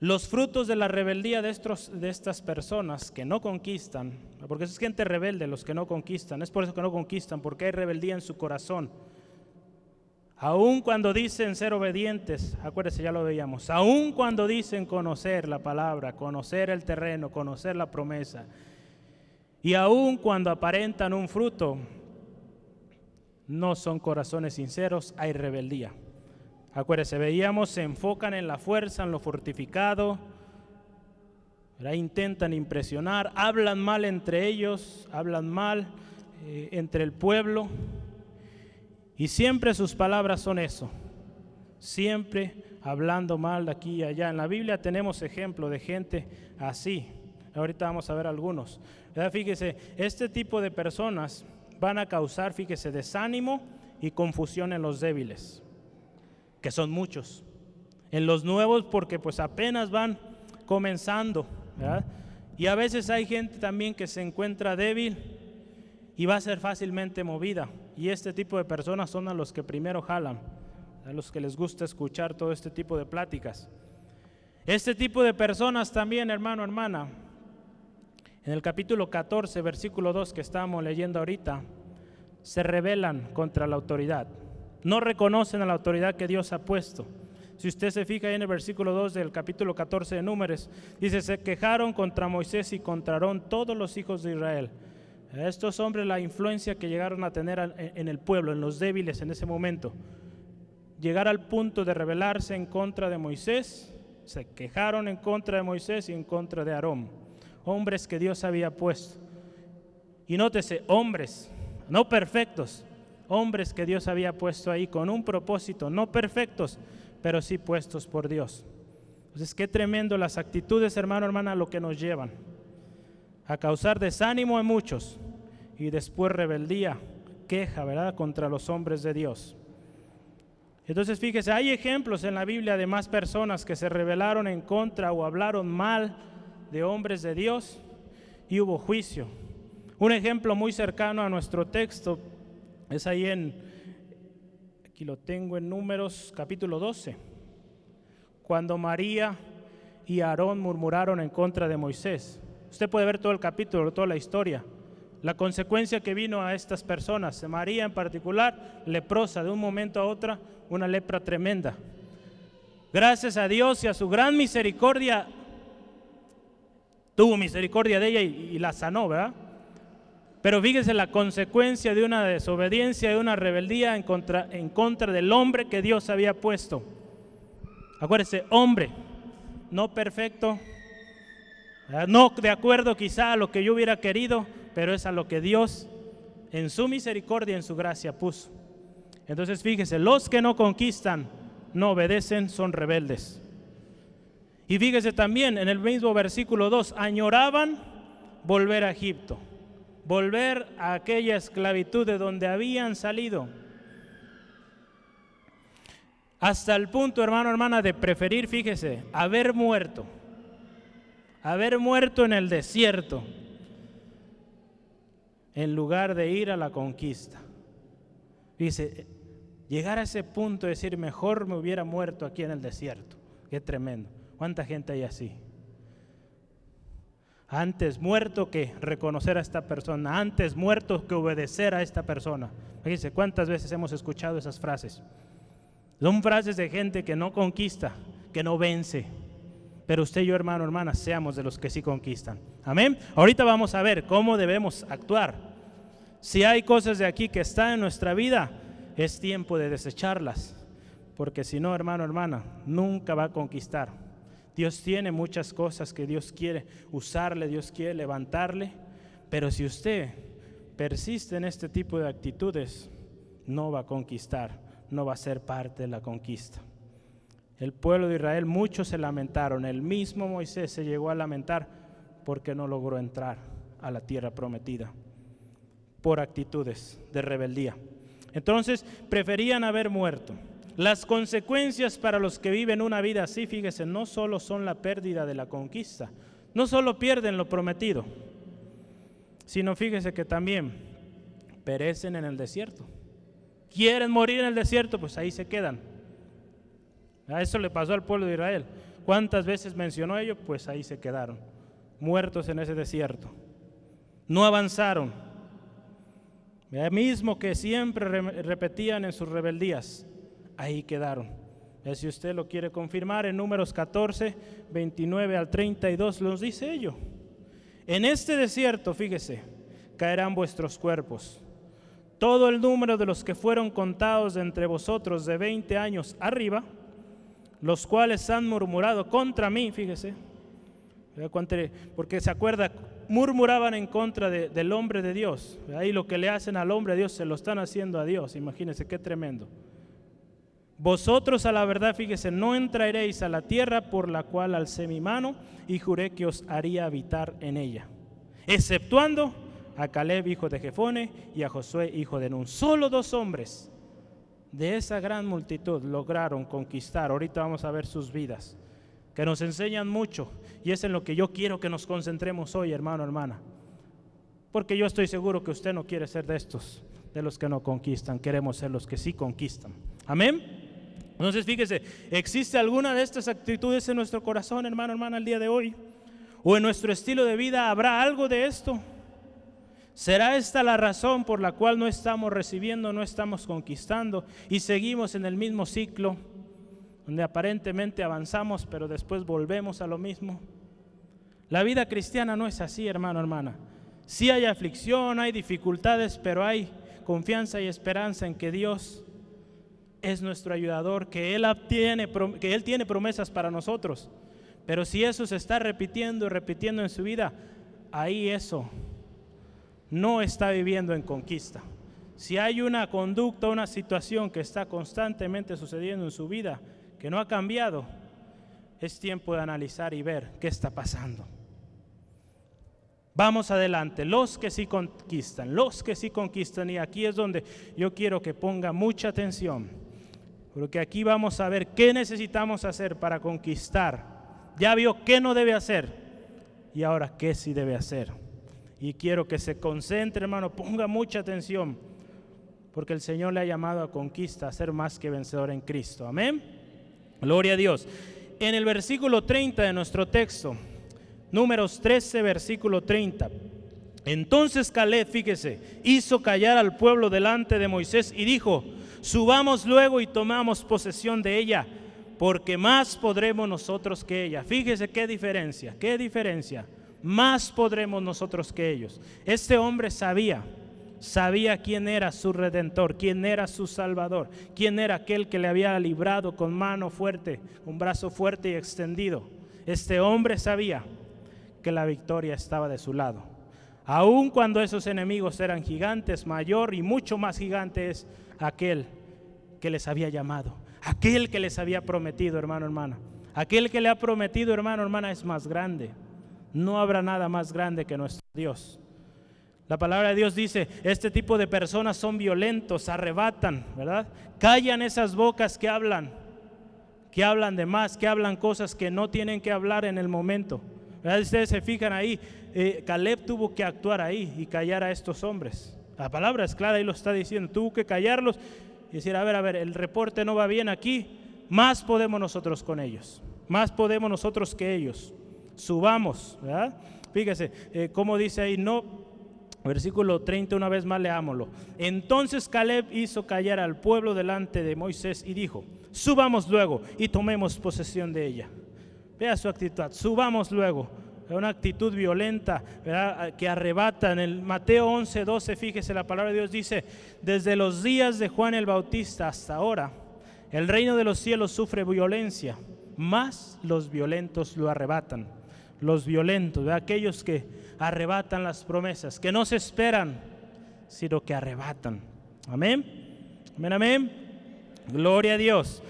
Los frutos de la rebeldía de, estos, de estas personas que no conquistan, porque es gente rebelde los que no conquistan, es por eso que no conquistan, porque hay rebeldía en su corazón. Aun cuando dicen ser obedientes, acuérdense, ya lo veíamos, aun cuando dicen conocer la palabra, conocer el terreno, conocer la promesa, y aun cuando aparentan un fruto, no son corazones sinceros, hay rebeldía. Acuérdense, veíamos, se enfocan en la fuerza, en lo fortificado, intentan impresionar, hablan mal entre ellos, hablan mal eh, entre el pueblo. Y siempre sus palabras son eso, siempre hablando mal de aquí y allá. En la Biblia tenemos ejemplo de gente así. Ahorita vamos a ver algunos. Fíjese, este tipo de personas van a causar, fíjese, desánimo y confusión en los débiles, que son muchos. En los nuevos porque pues apenas van comenzando. Y a veces hay gente también que se encuentra débil y va a ser fácilmente movida. Y este tipo de personas son a los que primero jalan, a los que les gusta escuchar todo este tipo de pláticas. Este tipo de personas también, hermano, hermana, en el capítulo 14, versículo 2 que estamos leyendo ahorita, se rebelan contra la autoridad. No reconocen a la autoridad que Dios ha puesto. Si usted se fija en el versículo 2 del capítulo 14 de Números, dice, se quejaron contra Moisés y contra todos los hijos de Israel estos hombres la influencia que llegaron a tener en el pueblo, en los débiles en ese momento, llegar al punto de rebelarse en contra de Moisés, Se quejaron en contra de Moisés y en contra de Aarón, hombres que Dios había puesto. Y nótese, hombres, no perfectos, hombres que Dios había puesto ahí con un propósito, no perfectos, pero sí puestos por Dios. Entonces, qué tremendo las actitudes, hermano, hermana, lo que nos llevan a causar desánimo en muchos y después rebeldía, queja, ¿verdad?, contra los hombres de Dios. Entonces, fíjese, hay ejemplos en la Biblia de más personas que se rebelaron en contra o hablaron mal de hombres de Dios y hubo juicio. Un ejemplo muy cercano a nuestro texto es ahí en, aquí lo tengo en Números capítulo 12, cuando María y Aarón murmuraron en contra de Moisés. Usted puede ver todo el capítulo, toda la historia. La consecuencia que vino a estas personas, María en particular, leprosa de un momento a otro, una lepra tremenda. Gracias a Dios y a su gran misericordia, tuvo misericordia de ella y, y la sanó, ¿verdad? Pero fíjese la consecuencia de una desobediencia, de una rebeldía en contra, en contra del hombre que Dios había puesto. Acuérdese, hombre, no perfecto, no de acuerdo quizá a lo que yo hubiera querido, pero es a lo que Dios en su misericordia, en su gracia puso. Entonces fíjese, los que no conquistan, no obedecen, son rebeldes. Y fíjese también en el mismo versículo 2, añoraban volver a Egipto volver a aquella esclavitud de donde habían salido. Hasta el punto, hermano, hermana, de preferir, fíjese, haber muerto, haber muerto en el desierto, en lugar de ir a la conquista. Fíjese, llegar a ese punto de decir, mejor me hubiera muerto aquí en el desierto. Qué tremendo. ¿Cuánta gente hay así? Antes muerto que reconocer a esta persona, antes muerto que obedecer a esta persona. Fíjense cuántas veces hemos escuchado esas frases. Son frases de gente que no conquista, que no vence. Pero usted y yo, hermano, hermana, seamos de los que sí conquistan. Amén. Ahorita vamos a ver cómo debemos actuar. Si hay cosas de aquí que están en nuestra vida, es tiempo de desecharlas. Porque si no, hermano, hermana, nunca va a conquistar. Dios tiene muchas cosas que Dios quiere usarle, Dios quiere levantarle, pero si usted persiste en este tipo de actitudes, no va a conquistar, no va a ser parte de la conquista. El pueblo de Israel, muchos se lamentaron, el mismo Moisés se llegó a lamentar porque no logró entrar a la tierra prometida por actitudes de rebeldía. Entonces preferían haber muerto. Las consecuencias para los que viven una vida así, fíjese, no solo son la pérdida de la conquista, no solo pierden lo prometido, sino fíjese que también perecen en el desierto. Quieren morir en el desierto, pues ahí se quedan. A eso le pasó al pueblo de Israel. ¿Cuántas veces mencionó ello? Pues ahí se quedaron, muertos en ese desierto. No avanzaron. Mismo que siempre repetían en sus rebeldías, ahí quedaron. Si usted lo quiere confirmar, en números 14, 29 al 32 nos dice ello. En este desierto, fíjese, caerán vuestros cuerpos. Todo el número de los que fueron contados entre vosotros de 20 años arriba, los cuales han murmurado contra mí, fíjese, porque se acuerda, murmuraban en contra del hombre de Dios. Ahí lo que le hacen al hombre de Dios se lo están haciendo a Dios. Imagínense qué tremendo. Vosotros a la verdad, fíjese, no entraréis a la tierra por la cual alcé mi mano y juré que os haría habitar en ella, exceptuando a Caleb, hijo de Jefone, y a Josué, hijo de Nun. Solo dos hombres de esa gran multitud lograron conquistar. Ahorita vamos a ver sus vidas, que nos enseñan mucho, y es en lo que yo quiero que nos concentremos hoy, hermano, hermana. Porque yo estoy seguro que usted no quiere ser de estos, de los que no conquistan, queremos ser los que sí conquistan. Amén. Entonces, fíjese, ¿existe alguna de estas actitudes en nuestro corazón, hermano, hermana, el día de hoy? ¿O en nuestro estilo de vida habrá algo de esto? ¿Será esta la razón por la cual no estamos recibiendo, no estamos conquistando y seguimos en el mismo ciclo, donde aparentemente avanzamos, pero después volvemos a lo mismo? La vida cristiana no es así, hermano, hermana. Sí hay aflicción, hay dificultades, pero hay confianza y esperanza en que Dios es nuestro ayudador, que Él, tiene, que Él tiene promesas para nosotros. Pero si eso se está repitiendo y repitiendo en su vida, ahí eso no está viviendo en conquista. Si hay una conducta, una situación que está constantemente sucediendo en su vida, que no ha cambiado, es tiempo de analizar y ver qué está pasando. Vamos adelante, los que sí conquistan, los que sí conquistan, y aquí es donde yo quiero que ponga mucha atención, porque aquí vamos a ver qué necesitamos hacer para conquistar. Ya vio qué no debe hacer y ahora qué sí debe hacer. Y quiero que se concentre, hermano, ponga mucha atención, porque el Señor le ha llamado a conquista, a ser más que vencedor en Cristo. Amén. Gloria a Dios. En el versículo 30 de nuestro texto, números 13, versículo 30. Entonces Caleb, fíjese, hizo callar al pueblo delante de Moisés y dijo, subamos luego y tomamos posesión de ella, porque más podremos nosotros que ella. Fíjese qué diferencia, qué diferencia más podremos nosotros que ellos. Este hombre sabía, sabía quién era su redentor, quién era su salvador, quién era aquel que le había librado con mano fuerte, un brazo fuerte y extendido. Este hombre sabía que la victoria estaba de su lado. Aun cuando esos enemigos eran gigantes, mayor y mucho más gigante es aquel que les había llamado, aquel que les había prometido, hermano, hermana. Aquel que le ha prometido, hermano, hermana, es más grande. No habrá nada más grande que nuestro Dios. La palabra de Dios dice, este tipo de personas son violentos, arrebatan, ¿verdad? Callan esas bocas que hablan, que hablan de más, que hablan cosas que no tienen que hablar en el momento. ¿verdad? Ustedes se fijan ahí, eh, Caleb tuvo que actuar ahí y callar a estos hombres. La palabra es clara y lo está diciendo, tuvo que callarlos y decir, a ver, a ver, el reporte no va bien aquí, más podemos nosotros con ellos, más podemos nosotros que ellos subamos, ¿verdad? Fíjese, eh, como dice ahí, no, versículo 30, una vez más leámoslo. Entonces Caleb hizo callar al pueblo delante de Moisés y dijo, subamos luego y tomemos posesión de ella. Vea su actitud, subamos luego. Una actitud violenta ¿verdad? que arrebata. En el Mateo 11, 12, fíjese, la palabra de Dios dice, desde los días de Juan el Bautista hasta ahora, el reino de los cielos sufre violencia, más los violentos lo arrebatan los violentos, de aquellos que arrebatan las promesas, que no se esperan, sino que arrebatan. Amén. Amén, amén. Gloria a Dios.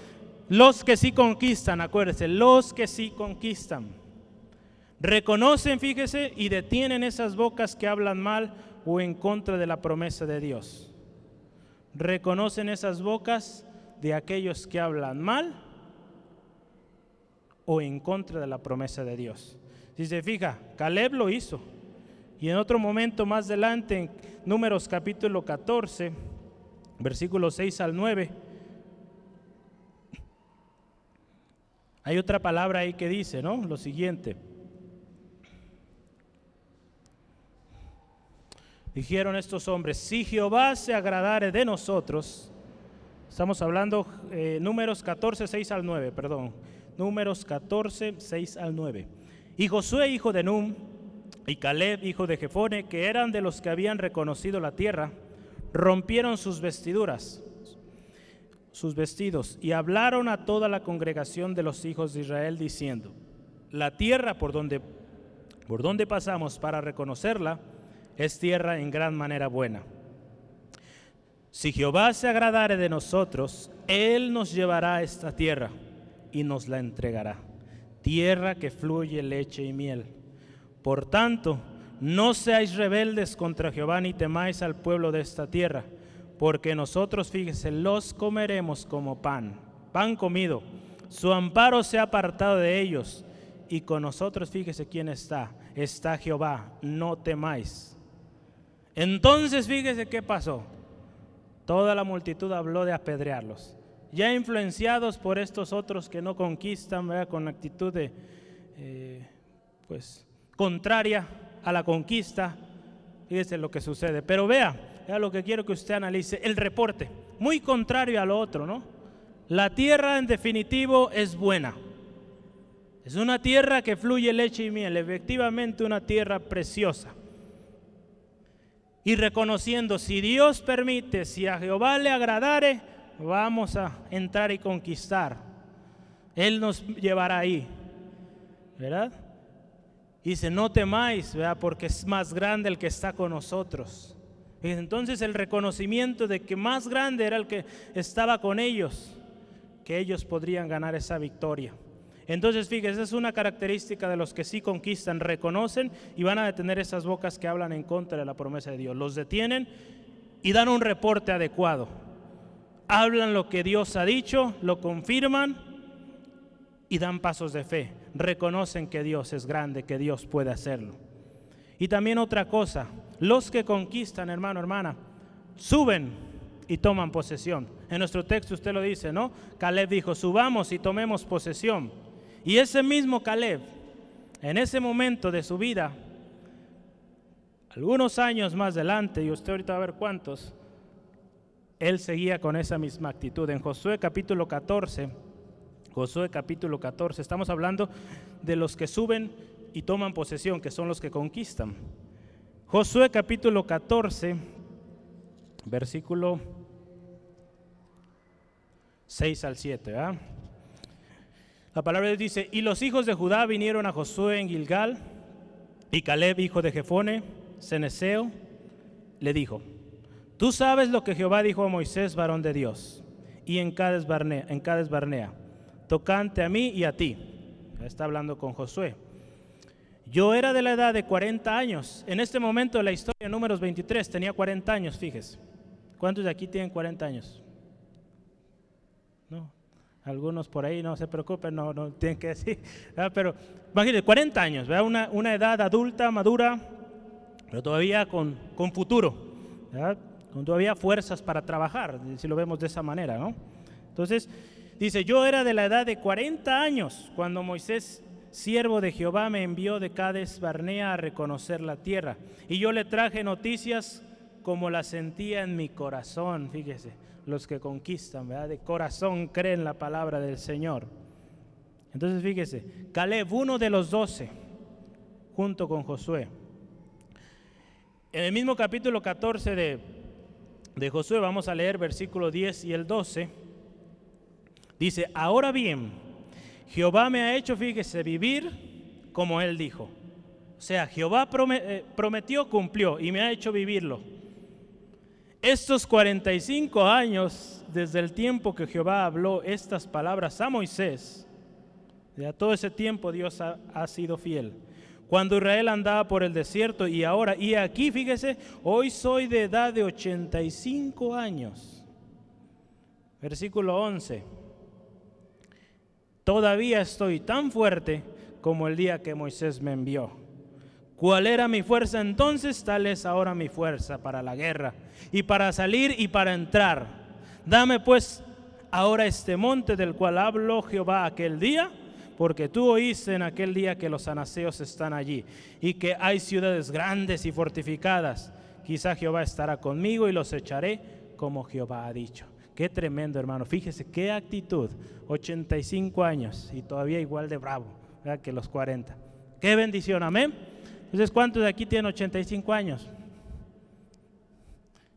Los que sí conquistan, acuérdense, los que sí conquistan. Reconocen, fíjese, y detienen esas bocas que hablan mal o en contra de la promesa de Dios. Reconocen esas bocas de aquellos que hablan mal o en contra de la promesa de Dios. Si se fija, Caleb lo hizo. Y en otro momento más adelante, en Números capítulo 14, versículos 6 al 9, hay otra palabra ahí que dice, ¿no? Lo siguiente. Dijeron estos hombres, si Jehová se agradare de nosotros, estamos hablando eh, números 14, 6 al 9, perdón, números 14, 6 al 9. Y Josué, hijo de Num, y Caleb, hijo de Jefone, que eran de los que habían reconocido la tierra, rompieron sus vestiduras, sus vestidos, y hablaron a toda la congregación de los hijos de Israel, diciendo, la tierra por donde, por donde pasamos para reconocerla es tierra en gran manera buena. Si Jehová se agradare de nosotros, Él nos llevará a esta tierra y nos la entregará tierra que fluye leche y miel. Por tanto, no seáis rebeldes contra Jehová ni temáis al pueblo de esta tierra, porque nosotros, fíjese, los comeremos como pan, pan comido. Su amparo se ha apartado de ellos, y con nosotros, fíjese quién está, está Jehová, no temáis. Entonces, fíjese qué pasó. Toda la multitud habló de apedrearlos ya influenciados por estos otros que no conquistan, con actitud eh, pues, contraria a la conquista, fíjese lo que sucede. Pero vea, vea lo que quiero que usted analice, el reporte, muy contrario a lo otro, ¿no? La tierra en definitivo es buena. Es una tierra que fluye leche y miel, efectivamente una tierra preciosa. Y reconociendo, si Dios permite, si a Jehová le agradare, vamos a entrar y conquistar. Él nos llevará ahí, ¿verdad? Dice, no temáis, ¿verdad? Porque es más grande el que está con nosotros. Y entonces el reconocimiento de que más grande era el que estaba con ellos, que ellos podrían ganar esa victoria. Entonces, fíjese, es una característica de los que sí conquistan, reconocen y van a detener esas bocas que hablan en contra de la promesa de Dios. Los detienen y dan un reporte adecuado. Hablan lo que Dios ha dicho, lo confirman y dan pasos de fe. Reconocen que Dios es grande, que Dios puede hacerlo. Y también otra cosa, los que conquistan, hermano, hermana, suben y toman posesión. En nuestro texto usted lo dice, ¿no? Caleb dijo, subamos y tomemos posesión. Y ese mismo Caleb, en ese momento de su vida, algunos años más adelante, y usted ahorita va a ver cuántos, él seguía con esa misma actitud. En Josué capítulo 14, Josué capítulo 14, estamos hablando de los que suben y toman posesión, que son los que conquistan. Josué capítulo 14, versículo 6 al 7, ¿verdad? La palabra de dice, y los hijos de Judá vinieron a Josué en Gilgal, y Caleb, hijo de Jefone, Ceneseo, le dijo, tú sabes lo que Jehová dijo a Moisés, varón de Dios, y en Cades Barnea, en Cades Barnea tocante a mí y a ti. Está hablando con Josué. Yo era de la edad de 40 años. En este momento de la historia, números 23, tenía 40 años, fíjese. ¿Cuántos de aquí tienen 40 años? No, algunos por ahí no se preocupen, no, no tienen que decir. Pero imagínense, 40 años, ¿verdad? Una, una edad adulta, madura, pero todavía con, con futuro, con todavía fuerzas para trabajar, si lo vemos de esa manera. ¿no? Entonces, dice, yo era de la edad de 40 años cuando Moisés, siervo de Jehová, me envió de Cades Barnea a reconocer la tierra. Y yo le traje noticias como las sentía en mi corazón, fíjese los que conquistan, ¿verdad? De corazón creen la palabra del Señor. Entonces fíjese, Caleb, uno de los doce, junto con Josué. En el mismo capítulo 14 de, de Josué, vamos a leer versículo 10 y el 12. Dice, ahora bien, Jehová me ha hecho, fíjese, vivir como él dijo. O sea, Jehová eh, prometió, cumplió y me ha hecho vivirlo. Estos 45 años, desde el tiempo que Jehová habló estas palabras a Moisés, ya todo ese tiempo Dios ha, ha, sido fiel. Cuando Israel andaba por el desierto y ahora, y aquí fíjese, hoy soy de edad de 85 años. Versículo 11. Todavía estoy tan fuerte como el día que Moisés me envió. ¿Cuál era mi fuerza entonces? Tal es ahora mi fuerza para la guerra y para salir y para entrar. Dame pues ahora este monte del cual habló Jehová aquel día, porque tú oíste en aquel día que los anaseos están allí y que hay ciudades grandes y fortificadas. Quizá Jehová estará conmigo y los echaré como Jehová ha dicho. Qué tremendo, hermano. Fíjese qué actitud. 85 años y todavía igual de bravo que los 40. Qué bendición, amén. Entonces, ¿cuántos de aquí tienen 85 años?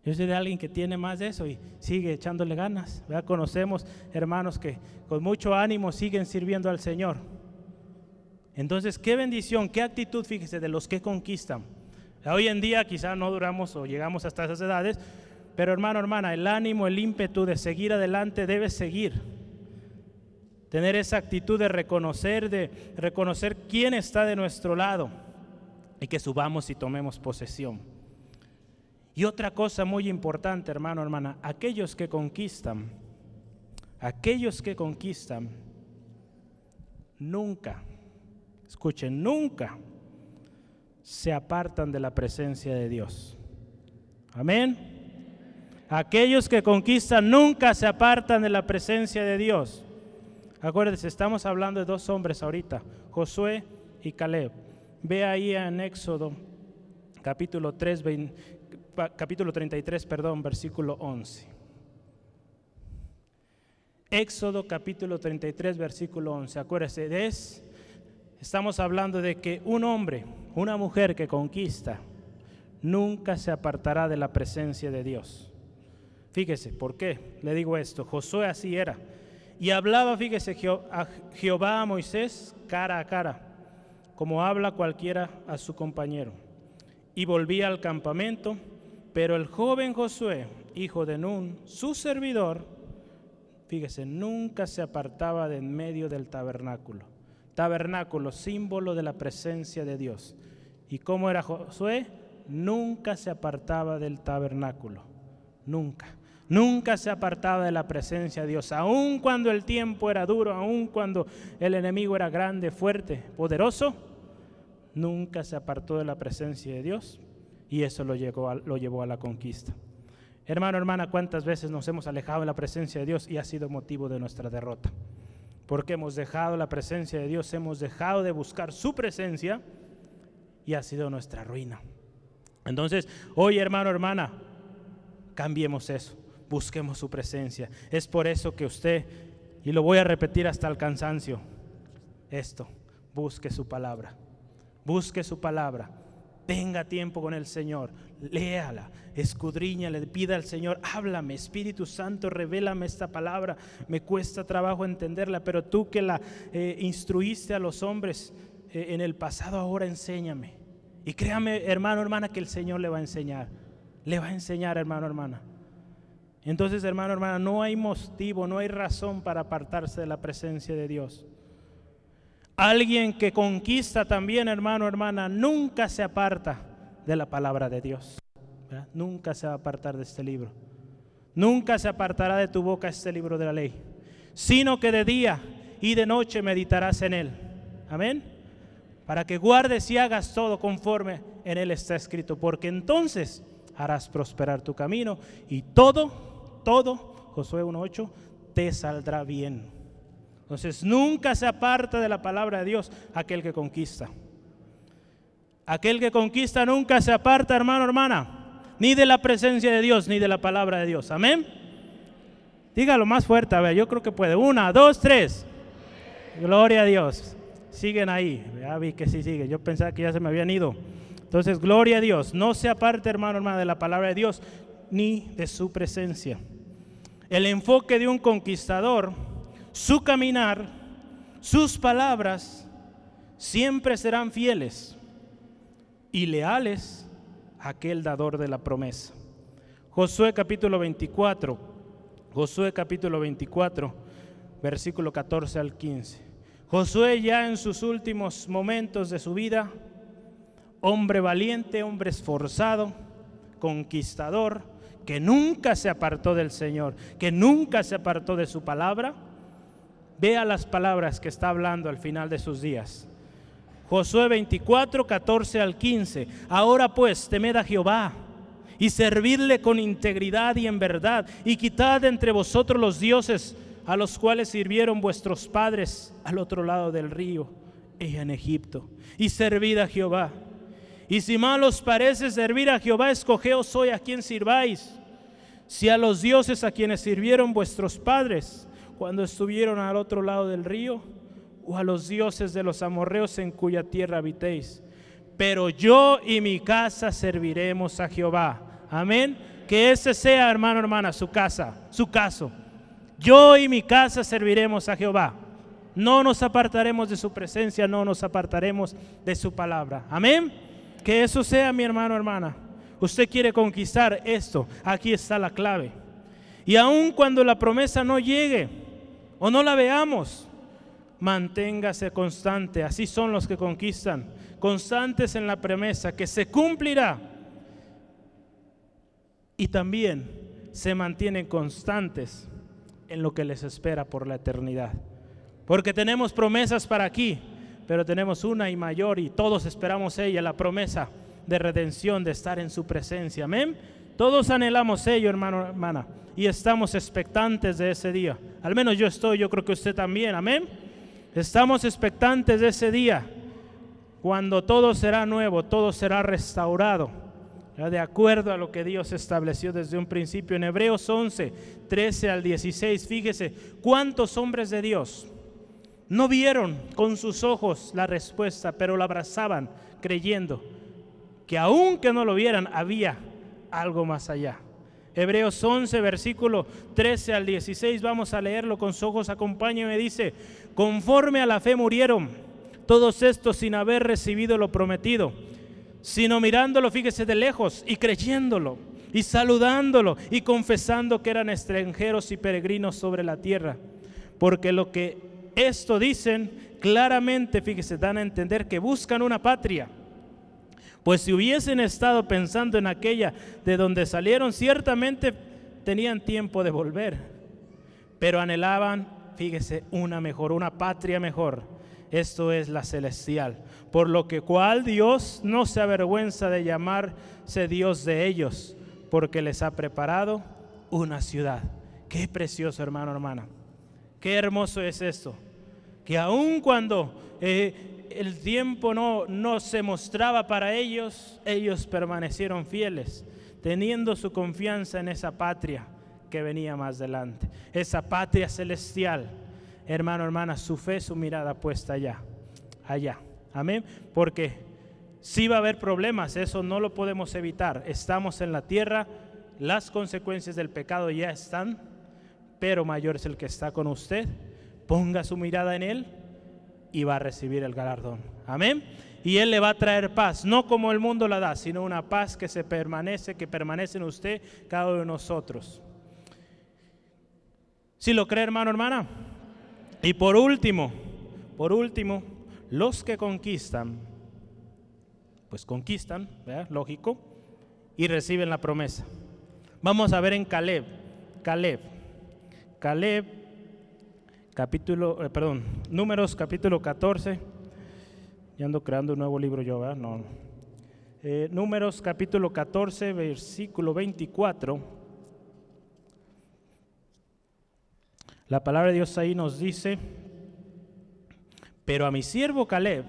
Yo soy de alguien que tiene más de eso y sigue echándole ganas. ¿verdad? Conocemos hermanos que con mucho ánimo siguen sirviendo al Señor. Entonces, qué bendición, qué actitud, fíjese, de los que conquistan. Hoy en día quizá no duramos o llegamos hasta esas edades, pero hermano, hermana, el ánimo, el ímpetu de seguir adelante debe seguir. Tener esa actitud de reconocer, de reconocer quién está de nuestro lado y que subamos y tomemos posesión. Y otra cosa muy importante, hermano, hermana, aquellos que conquistan, aquellos que conquistan, nunca, escuchen, nunca se apartan de la presencia de Dios. Amén. Aquellos que conquistan nunca se apartan de la presencia de Dios. Acuérdense, estamos hablando de dos hombres ahorita, Josué y Caleb. Ve ahí en Éxodo capítulo 3, capítulo 33, perdón, versículo 11. Éxodo capítulo 33, versículo 11. Acuérdese, de es, estamos hablando de que un hombre, una mujer que conquista, nunca se apartará de la presencia de Dios. Fíjese, ¿por qué le digo esto? Josué así era. Y hablaba, fíjese, a Jehová a Moisés cara a cara, como habla cualquiera a su compañero. Y volvía al campamento, pero el joven Josué, hijo de Nun, su servidor, fíjese, nunca se apartaba de en medio del tabernáculo. Tabernáculo, símbolo de la presencia de Dios. ¿Y cómo era Josué? Nunca se apartaba del tabernáculo. Nunca. Nunca se apartaba de la presencia de Dios, aun cuando el tiempo era duro, aun cuando el enemigo era grande, fuerte, poderoso, nunca se apartó de la presencia de Dios y eso lo, lo llevó a la conquista. Hermano, hermana, ¿cuántas veces nos hemos alejado de la presencia de Dios y ha sido motivo de nuestra derrota? Porque hemos dejado la presencia de Dios, hemos dejado de buscar su presencia y ha sido nuestra ruina. Entonces, hoy, hermano, hermana, cambiemos eso busquemos su presencia. Es por eso que usted, y lo voy a repetir hasta el cansancio, esto, busque su palabra, busque su palabra, tenga tiempo con el Señor, léala, le pida al Señor, háblame, Espíritu Santo, revélame esta palabra, me cuesta trabajo entenderla, pero tú que la eh, instruiste a los hombres eh, en el pasado, ahora enséñame. Y créame, hermano, hermana, que el Señor le va a enseñar. Le va a enseñar, hermano, hermana. Entonces, hermano, hermana, no hay motivo, no hay razón para apartarse de la presencia de Dios. Alguien que conquista también, hermano, hermana, nunca se aparta de la palabra de Dios. Nunca se va a apartar de este libro. Nunca se apartará de tu boca este libro de la ley, sino que de día y de noche meditarás en él. Amén. Para que guardes y hagas todo conforme en él está escrito, porque entonces harás prosperar tu camino y todo todo, Josué 1.8, te saldrá bien. Entonces nunca se aparta de la palabra de Dios aquel que conquista. Aquel que conquista nunca se aparta, hermano, hermana, ni de la presencia de Dios, ni de la palabra de Dios. Amén. Dígalo más fuerte, a ver, yo creo que puede. Una, dos, tres. Gloria a Dios. Siguen ahí. Ya vi que sí sigue. Yo pensaba que ya se me habían ido. Entonces, gloria a Dios. No se aparte, hermano, hermana, de la palabra de Dios, ni de su presencia el enfoque de un conquistador, su caminar, sus palabras, siempre serán fieles y leales a aquel dador de la promesa. Josué capítulo 24, Josué capítulo 24, versículo 14 al 15. Josué ya en sus últimos momentos de su vida, hombre valiente, hombre esforzado, conquistador, que nunca se apartó del Señor, que nunca se apartó de su palabra, vea las palabras que está hablando al final de sus días. Josué 24, 14 al 15. Ahora pues, temed a Jehová y servidle con integridad y en verdad, y quitad entre vosotros los dioses a los cuales sirvieron vuestros padres al otro lado del río y en Egipto, y servid a Jehová. Y si mal os parece servir a Jehová, escogeos hoy a quien sirváis. Si a los dioses a quienes sirvieron vuestros padres cuando estuvieron al otro lado del río, o a los dioses de los amorreos en cuya tierra habitéis. Pero yo y mi casa serviremos a Jehová. Amén. Que ese sea, hermano, hermana, su casa, su caso. Yo y mi casa serviremos a Jehová. No nos apartaremos de su presencia, no nos apartaremos de su palabra. Amén. Que eso sea mi hermano, hermana. Usted quiere conquistar esto. Aquí está la clave. Y aun cuando la promesa no llegue o no la veamos, manténgase constante. Así son los que conquistan. Constantes en la promesa que se cumplirá. Y también se mantienen constantes en lo que les espera por la eternidad. Porque tenemos promesas para aquí, pero tenemos una y mayor y todos esperamos ella, la promesa de redención, de estar en su presencia. Amén. Todos anhelamos ello, hermano, hermana, y estamos expectantes de ese día. Al menos yo estoy, yo creo que usted también. Amén. Estamos expectantes de ese día, cuando todo será nuevo, todo será restaurado, de acuerdo a lo que Dios estableció desde un principio. En Hebreos 11, 13 al 16, fíjese cuántos hombres de Dios no vieron con sus ojos la respuesta, pero la abrazaban creyendo que aunque no lo vieran, había algo más allá. Hebreos 11, versículo 13 al 16, vamos a leerlo con sus ojos, acompáñenme, dice, conforme a la fe murieron todos estos sin haber recibido lo prometido, sino mirándolo, fíjese de lejos y creyéndolo y saludándolo y confesando que eran extranjeros y peregrinos sobre la tierra. Porque lo que esto dicen claramente, fíjese, dan a entender que buscan una patria pues si hubiesen estado pensando en aquella de donde salieron, ciertamente tenían tiempo de volver. Pero anhelaban, fíjese, una mejor, una patria mejor. Esto es la celestial. Por lo que cual Dios no se avergüenza de llamarse Dios de ellos, porque les ha preparado una ciudad. Qué precioso, hermano, hermana. Qué hermoso es esto. Que aun cuando eh, el tiempo no, no se mostraba para ellos, ellos permanecieron fieles, teniendo su confianza en esa patria que venía más adelante, esa patria celestial. Hermano, hermana, su fe, su mirada puesta allá, allá. Amén. Porque si va a haber problemas, eso no lo podemos evitar. Estamos en la tierra, las consecuencias del pecado ya están, pero mayor es el que está con usted. Ponga su mirada en Él y va a recibir el galardón. Amén. Y Él le va a traer paz, no como el mundo la da, sino una paz que se permanece, que permanece en usted, cada uno de nosotros. Si lo cree, hermano, hermana. Y por último, por último, los que conquistan, pues conquistan, lógico, y reciben la promesa. Vamos a ver en Caleb. Caleb. Caleb capítulo, eh, perdón, Números capítulo 14. Ya ando creando un nuevo libro yo, ¿verdad? No. Eh, números capítulo 14, versículo 24. La palabra de Dios ahí nos dice, pero a mi siervo Caleb,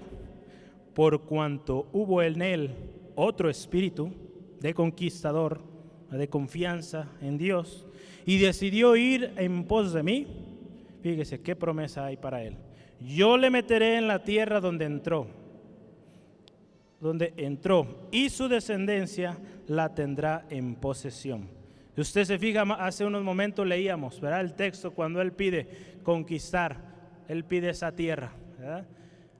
por cuanto hubo en él otro espíritu de conquistador, de confianza en Dios, y decidió ir en pos de mí, Fíjese qué promesa hay para él. Yo le meteré en la tierra donde entró, donde entró, y su descendencia la tendrá en posesión. Si usted se fija, hace unos momentos leíamos, ¿verdad? El texto cuando él pide conquistar, él pide esa tierra,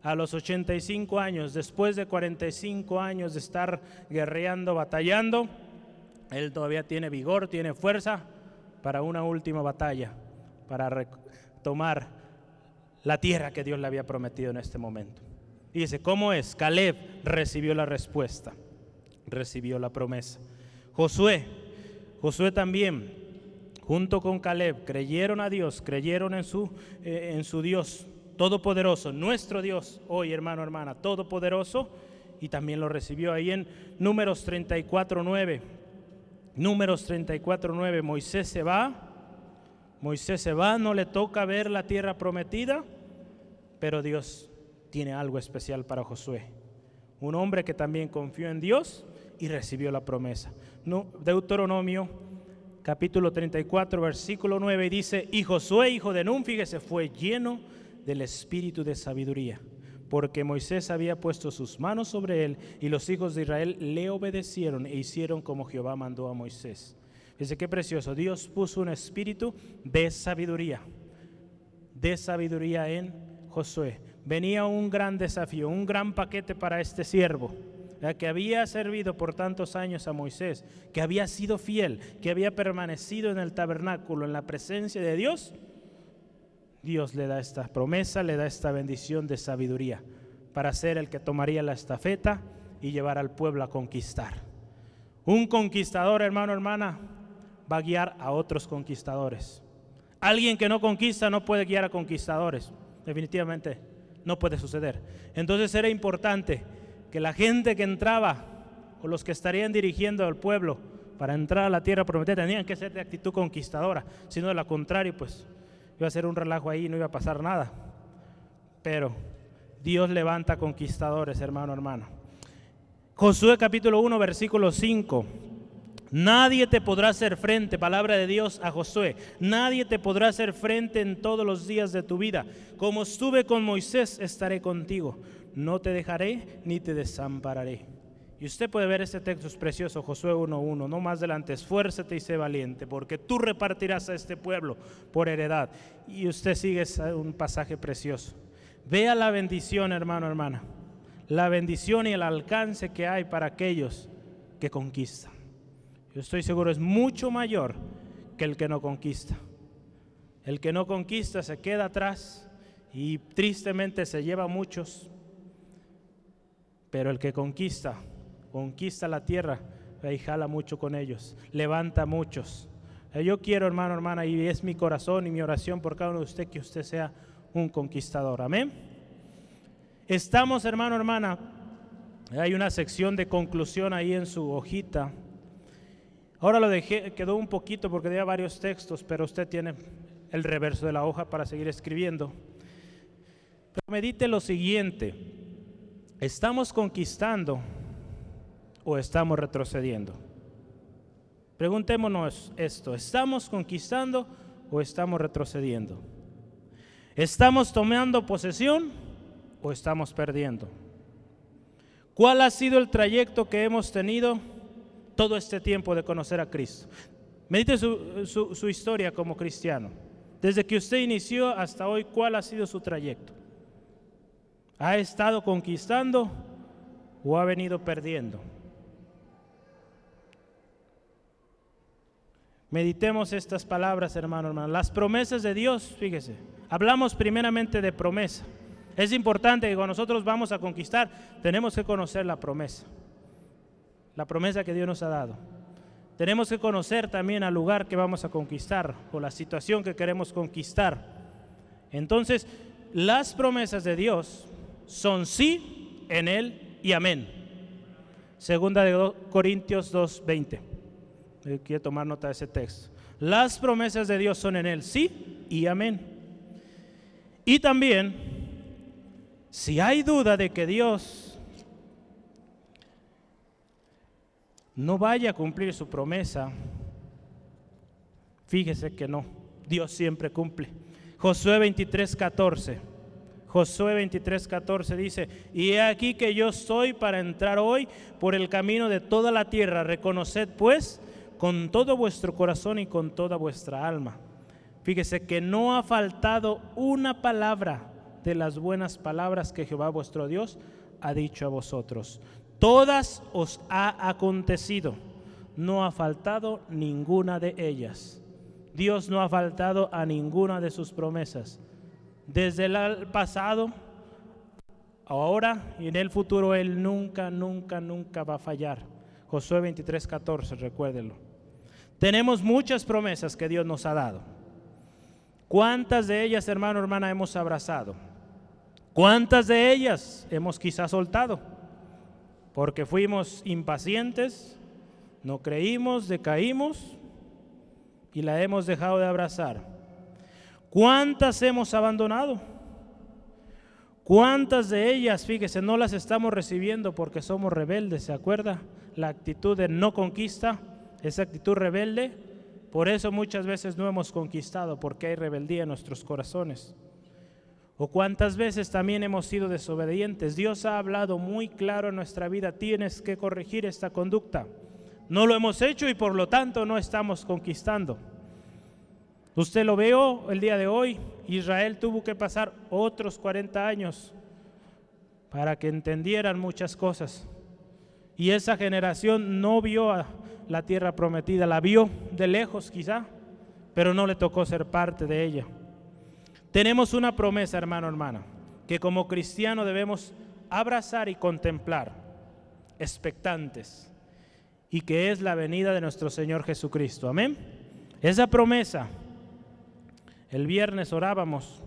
A los 85 años, después de 45 años de estar guerreando, batallando, él todavía tiene vigor, tiene fuerza para una última batalla, para tomar la tierra que Dios le había prometido en este momento. Y dice, ¿cómo es? Caleb recibió la respuesta, recibió la promesa. Josué, Josué también, junto con Caleb, creyeron a Dios, creyeron en su, eh, en su Dios todopoderoso, nuestro Dios, hoy hermano, hermana, todopoderoso, y también lo recibió ahí en números 34, 9. Números 34, 9, Moisés se va Moisés se va, no le toca ver la tierra prometida, pero Dios tiene algo especial para Josué. Un hombre que también confió en Dios y recibió la promesa. Deuteronomio capítulo 34, versículo 9 dice, y Josué, hijo de Nun, fíjese, fue lleno del espíritu de sabiduría, porque Moisés había puesto sus manos sobre él y los hijos de Israel le obedecieron e hicieron como Jehová mandó a Moisés. Dice, qué precioso. Dios puso un espíritu de sabiduría, de sabiduría en Josué. Venía un gran desafío, un gran paquete para este siervo, que había servido por tantos años a Moisés, que había sido fiel, que había permanecido en el tabernáculo, en la presencia de Dios. Dios le da esta promesa, le da esta bendición de sabiduría para ser el que tomaría la estafeta y llevar al pueblo a conquistar. Un conquistador, hermano, hermana, va a guiar a otros conquistadores. Alguien que no conquista no puede guiar a conquistadores. Definitivamente no puede suceder. Entonces era importante que la gente que entraba o los que estarían dirigiendo al pueblo para entrar a la tierra prometida tenían que ser de actitud conquistadora. Si no, de lo contrario, pues iba a ser un relajo ahí y no iba a pasar nada. Pero Dios levanta conquistadores, hermano, hermano. Josué capítulo 1, versículo 5. Nadie te podrá hacer frente, palabra de Dios a Josué, nadie te podrá hacer frente en todos los días de tu vida. Como estuve con Moisés, estaré contigo. No te dejaré ni te desampararé. Y usted puede ver este texto, es precioso, Josué 1.1, no más delante, esfuérzate y sé valiente, porque tú repartirás a este pueblo por heredad. Y usted sigue un pasaje precioso. Vea la bendición, hermano, hermana, la bendición y el alcance que hay para aquellos que conquistan. Yo estoy seguro es mucho mayor que el que no conquista. El que no conquista se queda atrás y tristemente se lleva a muchos, pero el que conquista, conquista la tierra y jala mucho con ellos, levanta muchos. Eh, yo quiero, hermano, hermana, y es mi corazón y mi oración por cada uno de ustedes que usted sea un conquistador. Amén. Estamos, hermano, hermana, hay una sección de conclusión ahí en su hojita. Ahora lo dejé, quedó un poquito porque tenía varios textos, pero usted tiene el reverso de la hoja para seguir escribiendo. Pero medite lo siguiente, ¿estamos conquistando o estamos retrocediendo? Preguntémonos esto, ¿estamos conquistando o estamos retrocediendo? ¿Estamos tomando posesión o estamos perdiendo? ¿Cuál ha sido el trayecto que hemos tenido todo este tiempo de conocer a Cristo? Medite su, su historia como cristiano. Desde que usted inició hasta hoy, ¿cuál ha sido su trayecto? ¿Ha estado conquistando o ha venido perdiendo? Meditemos estas palabras, hermano, hermano. Las promesas de Dios, fíjese, hablamos primeramente de promesa. Es importante que cuando nosotros vamos a conquistar, tenemos que conocer la promesa. La promesa que Dios nos ha dado. Tenemos que conocer también al lugar que vamos a conquistar o la situación que queremos conquistar. Entonces, las promesas de Dios son sí en Él y amén. Segunda de Corintios 2:20. Quiero tomar nota de ese texto. Las promesas de Dios son en Él sí y amén. Y también, si hay duda de que Dios no vaya a cumplir su promesa, fíjese que no, Dios siempre cumple. Josué 23, 14. Josué 23, 14 dice, y he aquí que yo estoy para entrar hoy por el camino de toda la tierra. Reconoced pues con todo vuestro corazón y con toda vuestra alma. Fíjese que no ha faltado una palabra de las buenas palabras que Jehová vuestro Dios ha dicho a vosotros todas os ha acontecido, no ha faltado ninguna de ellas. Dios no ha faltado a ninguna de sus promesas. Desde el pasado, ahora y en el futuro, Él nunca, nunca, nunca va a fallar. Josué 23, 14, recuérdelo. Tenemos muchas promesas que Dios nos ha dado. ¿Cuántas de ellas, hermano, hermana, hemos abrazado? ¿Cuántas de ellas hemos quizás soltado? porque fuimos impacientes, no creímos, decaímos y la hemos dejado de abrazar. ¿Cuántas hemos abandonado? ¿Cuántas de ellas, fíjese, no las estamos recibiendo porque somos rebeldes? ¿Se acuerda? La actitud de no conquista, esa actitud rebelde. Por eso muchas veces no hemos conquistado, porque hay rebeldía en nuestros corazones. ¿O cuántas veces también hemos sido desobedientes? Dios ha hablado muy claro en nuestra vida, tienes que corregir esta conducta. No lo hemos hecho y por lo tanto no estamos conquistando. Usted lo veo el día de hoy, Israel tuvo que pasar otros 40 años para que entendieran muchas cosas. Y esa generación no vio a la tierra prometida, la vio de lejos quizá, pero no le tocó ser parte de ella. Tenemos una promesa, hermano, hermana, que como cristiano debemos abrazar y contemplar, expectantes, y que es la venida de nuestro Señor Jesucristo. Amén. Esa promesa, el viernes orábamos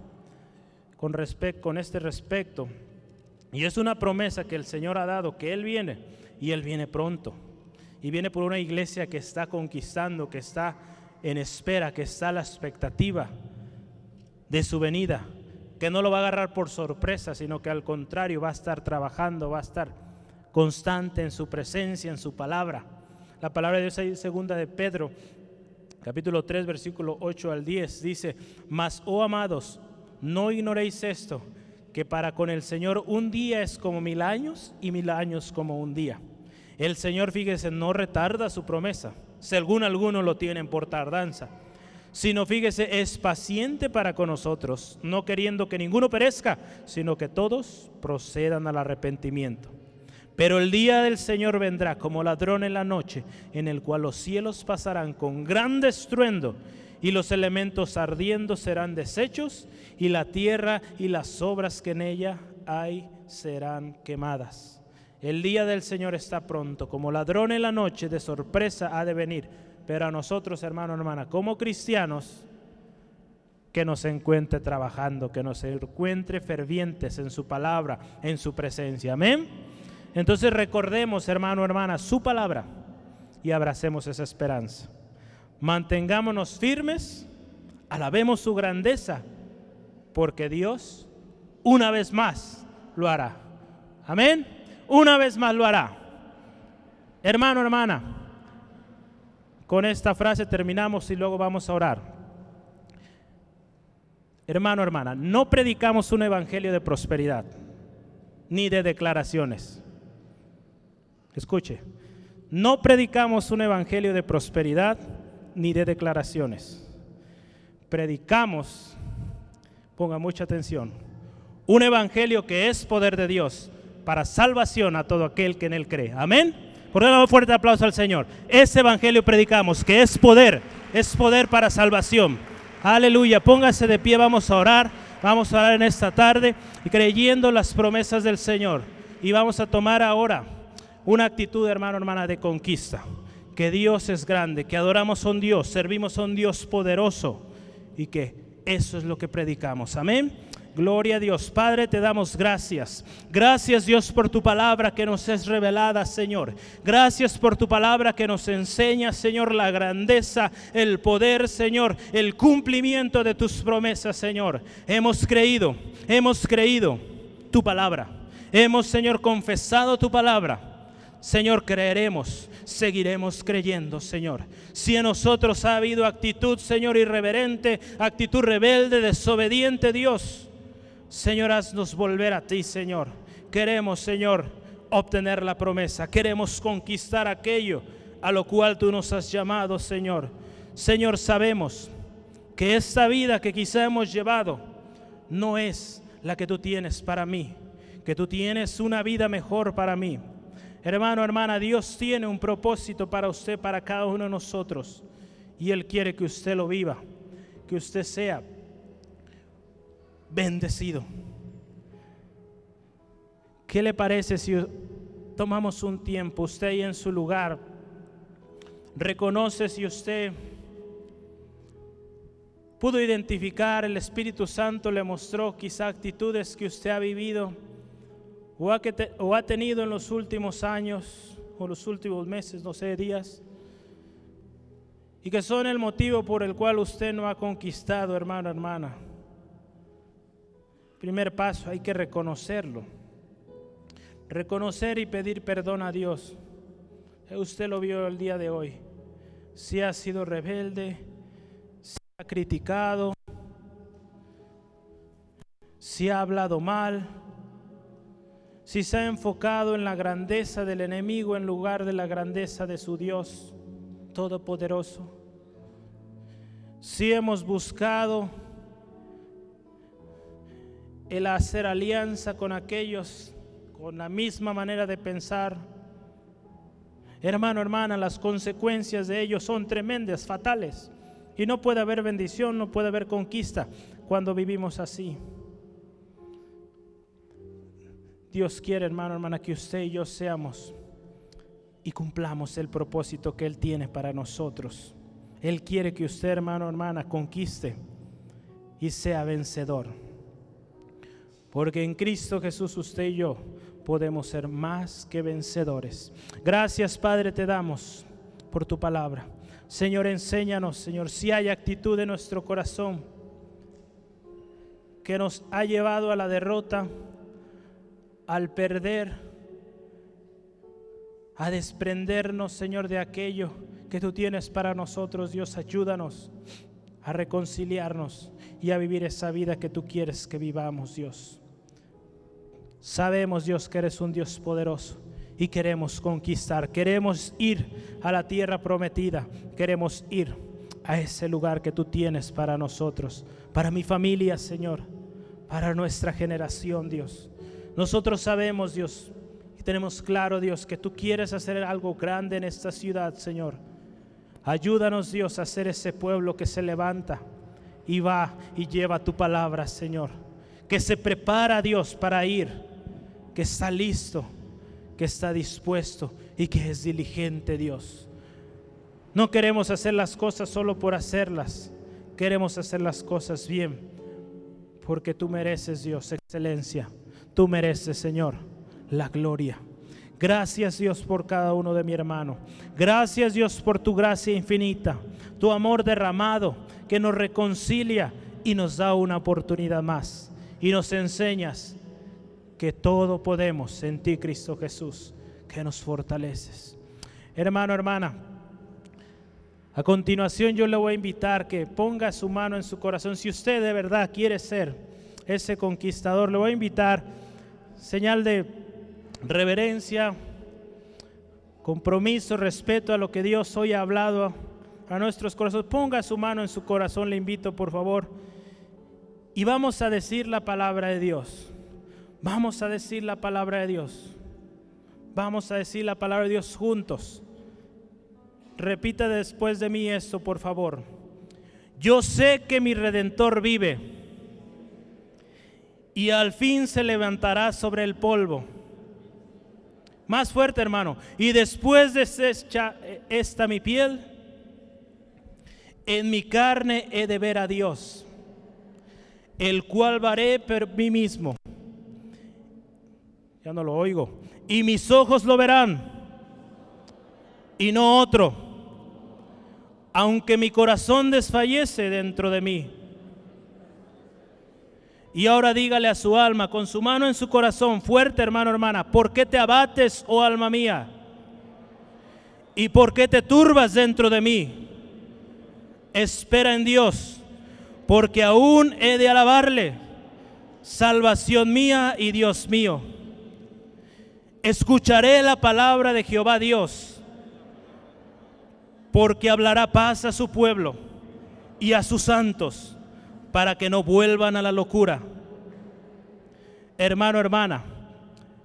con, con este respecto, y es una promesa que el Señor ha dado, que Él viene, y Él viene pronto, y viene por una iglesia que está conquistando, que está en espera, que está a la expectativa de su venida, que no lo va a agarrar por sorpresa, sino que al contrario va a estar trabajando, va a estar constante en su presencia, en su palabra. La palabra de Dios ahí segunda de Pedro, capítulo 3, versículo 8 al 10, dice, mas, oh amados, no ignoréis esto, que para con el Señor un día es como mil años y mil años como un día. El Señor, fíjese, no retarda su promesa, según algunos lo tienen por tardanza, sino fíjese, es paciente para con nosotros, no queriendo que ninguno perezca, sino que todos procedan al arrepentimiento. Pero el día del Señor vendrá como ladrón en la noche, en el cual los cielos pasarán con gran estruendo y los elementos ardiendo serán deshechos y la tierra y las obras que en ella hay serán quemadas. El día del Señor está pronto, como ladrón en la noche, de sorpresa ha de venir. Pero a nosotros, hermano, hermana, como cristianos, que nos encuentre trabajando, que nos encuentre fervientes en su palabra, en su presencia. Amén. Entonces recordemos, hermano, hermana, su palabra y abracemos esa esperanza. Mantengámonos firmes, alabemos su grandeza, porque Dios una vez más lo hará. Amén. Una vez más lo hará. Hermano, hermana, con esta frase terminamos y luego vamos a orar. Hermano, hermana, no predicamos un evangelio de prosperidad ni de declaraciones. Escuche, no predicamos un evangelio de prosperidad ni de declaraciones. Predicamos, ponga mucha atención, un evangelio que es poder de Dios para salvación a todo aquel que en él cree. Amén. Por un fuerte aplauso al Señor. Ese evangelio predicamos, que es poder, es poder para salvación. Aleluya. Póngase de pie, vamos a orar. Vamos a orar en esta tarde creyendo las promesas del Señor. Y vamos a tomar ahora una actitud, hermano, hermana, de conquista que Dios es grande, que adoramos a un Dios, servimos a un Dios poderoso y que eso es lo que predicamos. Amén. Gloria a Dios. Padre, te damos gracias. Gracias Dios por tu palabra que nos es revelada, Señor. Gracias por tu palabra que nos enseña, Señor, la grandeza, el poder, Señor, el cumplimiento de tus promesas, Señor. Hemos creído, hemos creído tu palabra. Hemos, Señor, confesado tu palabra. Señor, creeremos seguiremos creyendo, Señor. Si en nosotros ha habido actitud, Señor, irreverente, actitud rebelde, desobediente, Dios, Señor, haznos volver a ti, Señor. Queremos, Señor, obtener la promesa. Queremos conquistar aquello a lo cual tú nos has llamado, Señor. Señor, sabemos que esta vida que quizá hemos llevado no es la que tú tienes para mí, que tú tienes una vida mejor para mí. Hermano, hermana, Dios tiene un propósito para usted, para cada uno de nosotros. Y Él quiere que usted lo viva, que usted sea bendecido. ¿Qué le parece si tomamos un tiempo, usted ahí en su lugar, reconoce si usted pudo identificar, el Espíritu Santo le mostró quizá actitudes que usted ha vivido? o ha, tenido en los últimos años o los últimos meses, no sé, días, y que son el motivo por el cual usted no ha conquistado, hermano, hermana. Primer paso, hay que reconocerlo. Reconocer y pedir perdón a Dios. Usted lo vio el día de hoy. Si ha sido rebelde, si ha criticado, si ha hablado mal, si se ha enfocado en la grandeza del enemigo en lugar de la grandeza de su Dios Todopoderoso, si hemos buscado el hacer alianza con aquellos con la misma manera de pensar, hermano, hermana, las consecuencias de ellos son tremendas, fatales, y no puede haber bendición, no puede haber conquista cuando vivimos así. Dios quiere, hermano, hermana, que usted y yo seamos y cumplamos el propósito que Él tiene para nosotros. Él quiere que usted, hermano, hermana, conquiste y sea vencedor. Porque en Cristo Jesús usted y yo podemos ser más que vencedores. Gracias, Padre, te damos por tu palabra. Señor, enséñanos, Señor, si hay actitud en nuestro corazón que nos ha llevado a la derrota, al perder, a desprendernos, Señor, de aquello que tú tienes para nosotros. Dios, ayúdanos a reconciliarnos y a vivir esa vida que tú quieres que vivamos, Dios. Sabemos, Dios, que eres un Dios poderoso y queremos conquistar, queremos ir a la tierra prometida, queremos ir a ese lugar que tú tienes para nosotros, para mi familia, Señor, para nuestra generación, Dios. Nosotros sabemos, Dios, y tenemos claro, Dios, que tú quieres hacer algo grande en esta ciudad, Señor. Ayúdanos, Dios, a ser ese pueblo que se levanta y va y lleva tu palabra, Señor. Que se prepara, Dios, para ir, que está listo que está dispuesto y que es diligente Dios. No queremos hacer las cosas solo por hacerlas, queremos hacer las cosas bien, porque tú mereces Dios excelencia, tú mereces Señor la gloria. Gracias Dios por cada uno de mi hermano. Gracias Dios por tu gracia infinita, tu amor derramado que nos reconcilia y nos da una oportunidad más. Y nos enseñas que todo podemos en ti, Cristo Jesús, que nos fortaleces. Hermano, hermana, a continuación yo le voy a invitar que ponga su mano en su corazón. Si usted de verdad quiere ser ese conquistador, le voy a invitar, señal de reverencia, compromiso, respeto a lo que Dios hoy ha hablado a nuestros corazones. Ponga su mano en su corazón, le invito por favor. Y vamos a decir la palabra de Dios. Vamos a decir la palabra de Dios. Vamos a decir la palabra de Dios juntos. Repita después de mí esto, por favor. Yo sé que mi redentor vive y al fin se levantará sobre el polvo. Más fuerte, hermano. Y después de esta mi piel, en mi carne he de ver a Dios, el cual varé por mí mismo ya no lo oigo. Y mis ojos lo verán y no otro. Aunque mi corazón desfallece dentro de mí. Y ahora dígale a su alma, con su mano en su corazón, fuerte hermano, hermana, ¿por qué te abates, oh alma mía? ¿Y por qué te turbas dentro de mí? Espera en Dios, porque aún he de alabarle, salvación mía y Dios mío escucharé la palabra de Jehová Dios, porque hablará paz a su pueblo y a sus santos, para que no vuelvan a la locura. Hermano, hermana,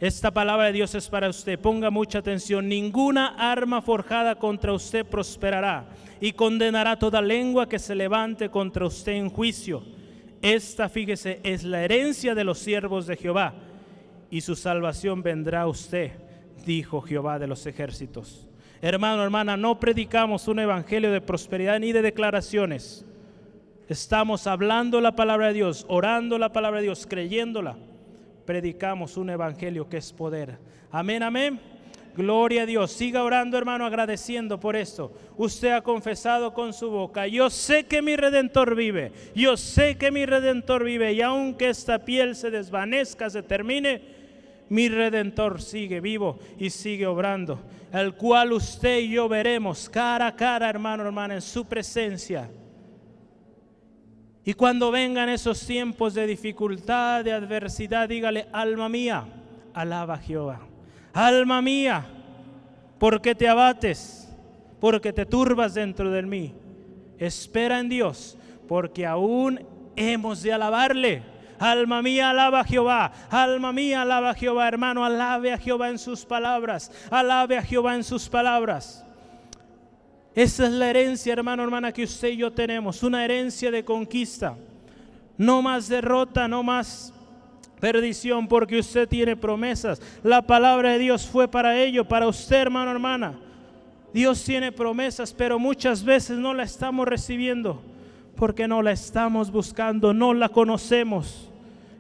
esta palabra de Dios es para usted. Ponga mucha atención. Ninguna arma forjada contra usted prosperará y condenará toda lengua que se levante contra usted en juicio. Esta, fíjese, es la herencia de los siervos de Jehová y su salvación vendrá a usted, dijo Jehová de los ejércitos. Hermano, hermana, no predicamos un evangelio de prosperidad ni de declaraciones. Estamos hablando la palabra de Dios, orando la palabra de Dios, creyéndola. Predicamos un evangelio que es poder. Amén, amén. Gloria a Dios. Siga orando, hermano, agradeciendo por esto. Usted ha confesado con su boca, yo sé que mi redentor vive. Yo sé que mi redentor vive. Y aunque esta piel se desvanezca, se termine, mi redentor sigue vivo y sigue obrando, el cual usted y yo veremos cara a cara, hermano, hermana, en su presencia. Y cuando vengan esos tiempos de dificultad, de adversidad, dígale, alma mía, alaba a Jehová. Alma mía, porque te abates, porque te turbas dentro de mí. Espera en Dios, porque aún hemos de alabarle Alma mía, alaba a Jehová. Alma mía, alaba a Jehová. Hermano, alabe a Jehová en sus palabras. Alabe a Jehová en sus palabras. Esa es la herencia, hermano, hermana, que usted y yo tenemos. Una herencia de conquista. No más derrota, no más perdición, porque usted tiene promesas. La palabra de Dios fue para ello, para usted, hermano, hermana. Dios tiene promesas, pero muchas veces no la estamos recibiendo porque no la estamos buscando, no la conocemos.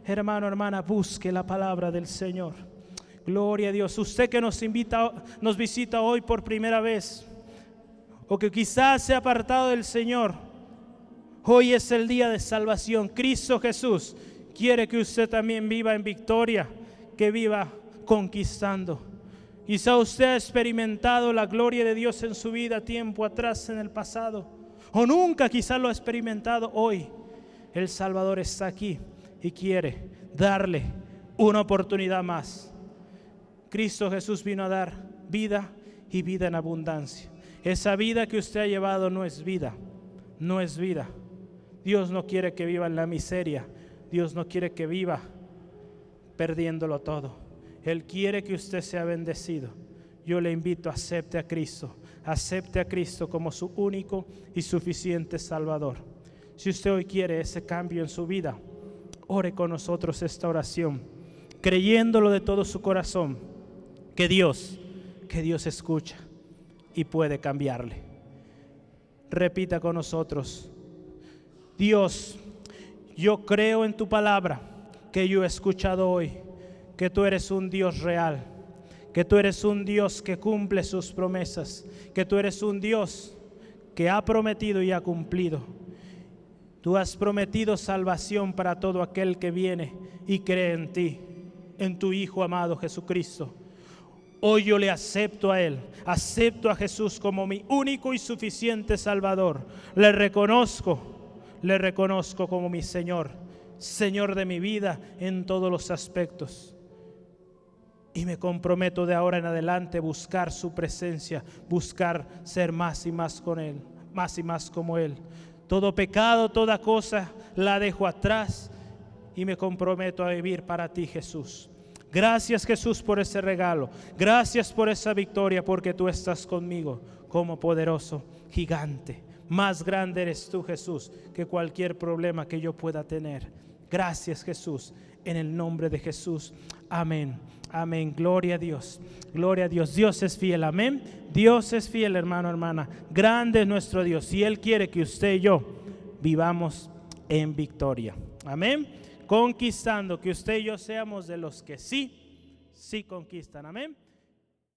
Hermano, hermana, busque la palabra del Señor. Gloria a Dios. Usted que nos invita, nos visita hoy por primera vez, o que quizás se ha apartado del Señor, hoy es el día de salvación. Cristo Jesús quiere que usted también viva en victoria, que viva conquistando. Quizá usted ha experimentado la gloria de Dios en su vida tiempo atrás en el pasado, o nunca quizá lo ha experimentado hoy. El Salvador está aquí y quiere darle una oportunidad más. Cristo Jesús vino a dar vida y vida en abundancia. Esa vida que usted ha llevado no es vida, no es vida. Dios no quiere que viva en la miseria, Dios no quiere que viva perdiéndolo todo. Él quiere que usted sea bendecido. Yo le invito, acepte a Cristo, acepte a Cristo como su único y suficiente Salvador. Si usted hoy quiere ese cambio en su vida, ore con nosotros esta oración, creyéndolo de todo su corazón, que Dios, que Dios escucha y puede cambiarle. Repita con nosotros, Dios, yo creo en tu palabra que yo he escuchado hoy, que tú eres un Dios real, que tú eres un Dios que cumple sus promesas, que tú eres un Dios que ha prometido y ha cumplido. Tú has prometido salvación para todo aquel que viene y cree en ti, en tu Hijo amado Jesucristo. Hoy yo le acepto a Él, acepto a Jesús como mi único y suficiente Salvador. Le reconozco, le reconozco como mi Señor, Señor de mi vida en todos los aspectos. Y me comprometo de ahora en adelante buscar su presencia, buscar ser más y más con Él, más y más como Él. Todo pecado, toda cosa la dejo atrás y me comprometo a vivir para ti, Jesús. Gracias Jesús por ese regalo. Gracias por esa victoria porque tú estás conmigo como poderoso gigante. Más grande eres tú Jesús que cualquier problema que yo pueda tener. Gracias Jesús. En el nombre de Jesús. Amén. Amén. Gloria a Dios. Gloria a Dios. Dios es fiel. Amén. Dios es fiel, hermano, hermana. Grande es nuestro Dios. Y Él quiere que usted y yo vivamos en victoria. Amén conquistando, que usted y yo seamos de los que sí, sí conquistan. Amén.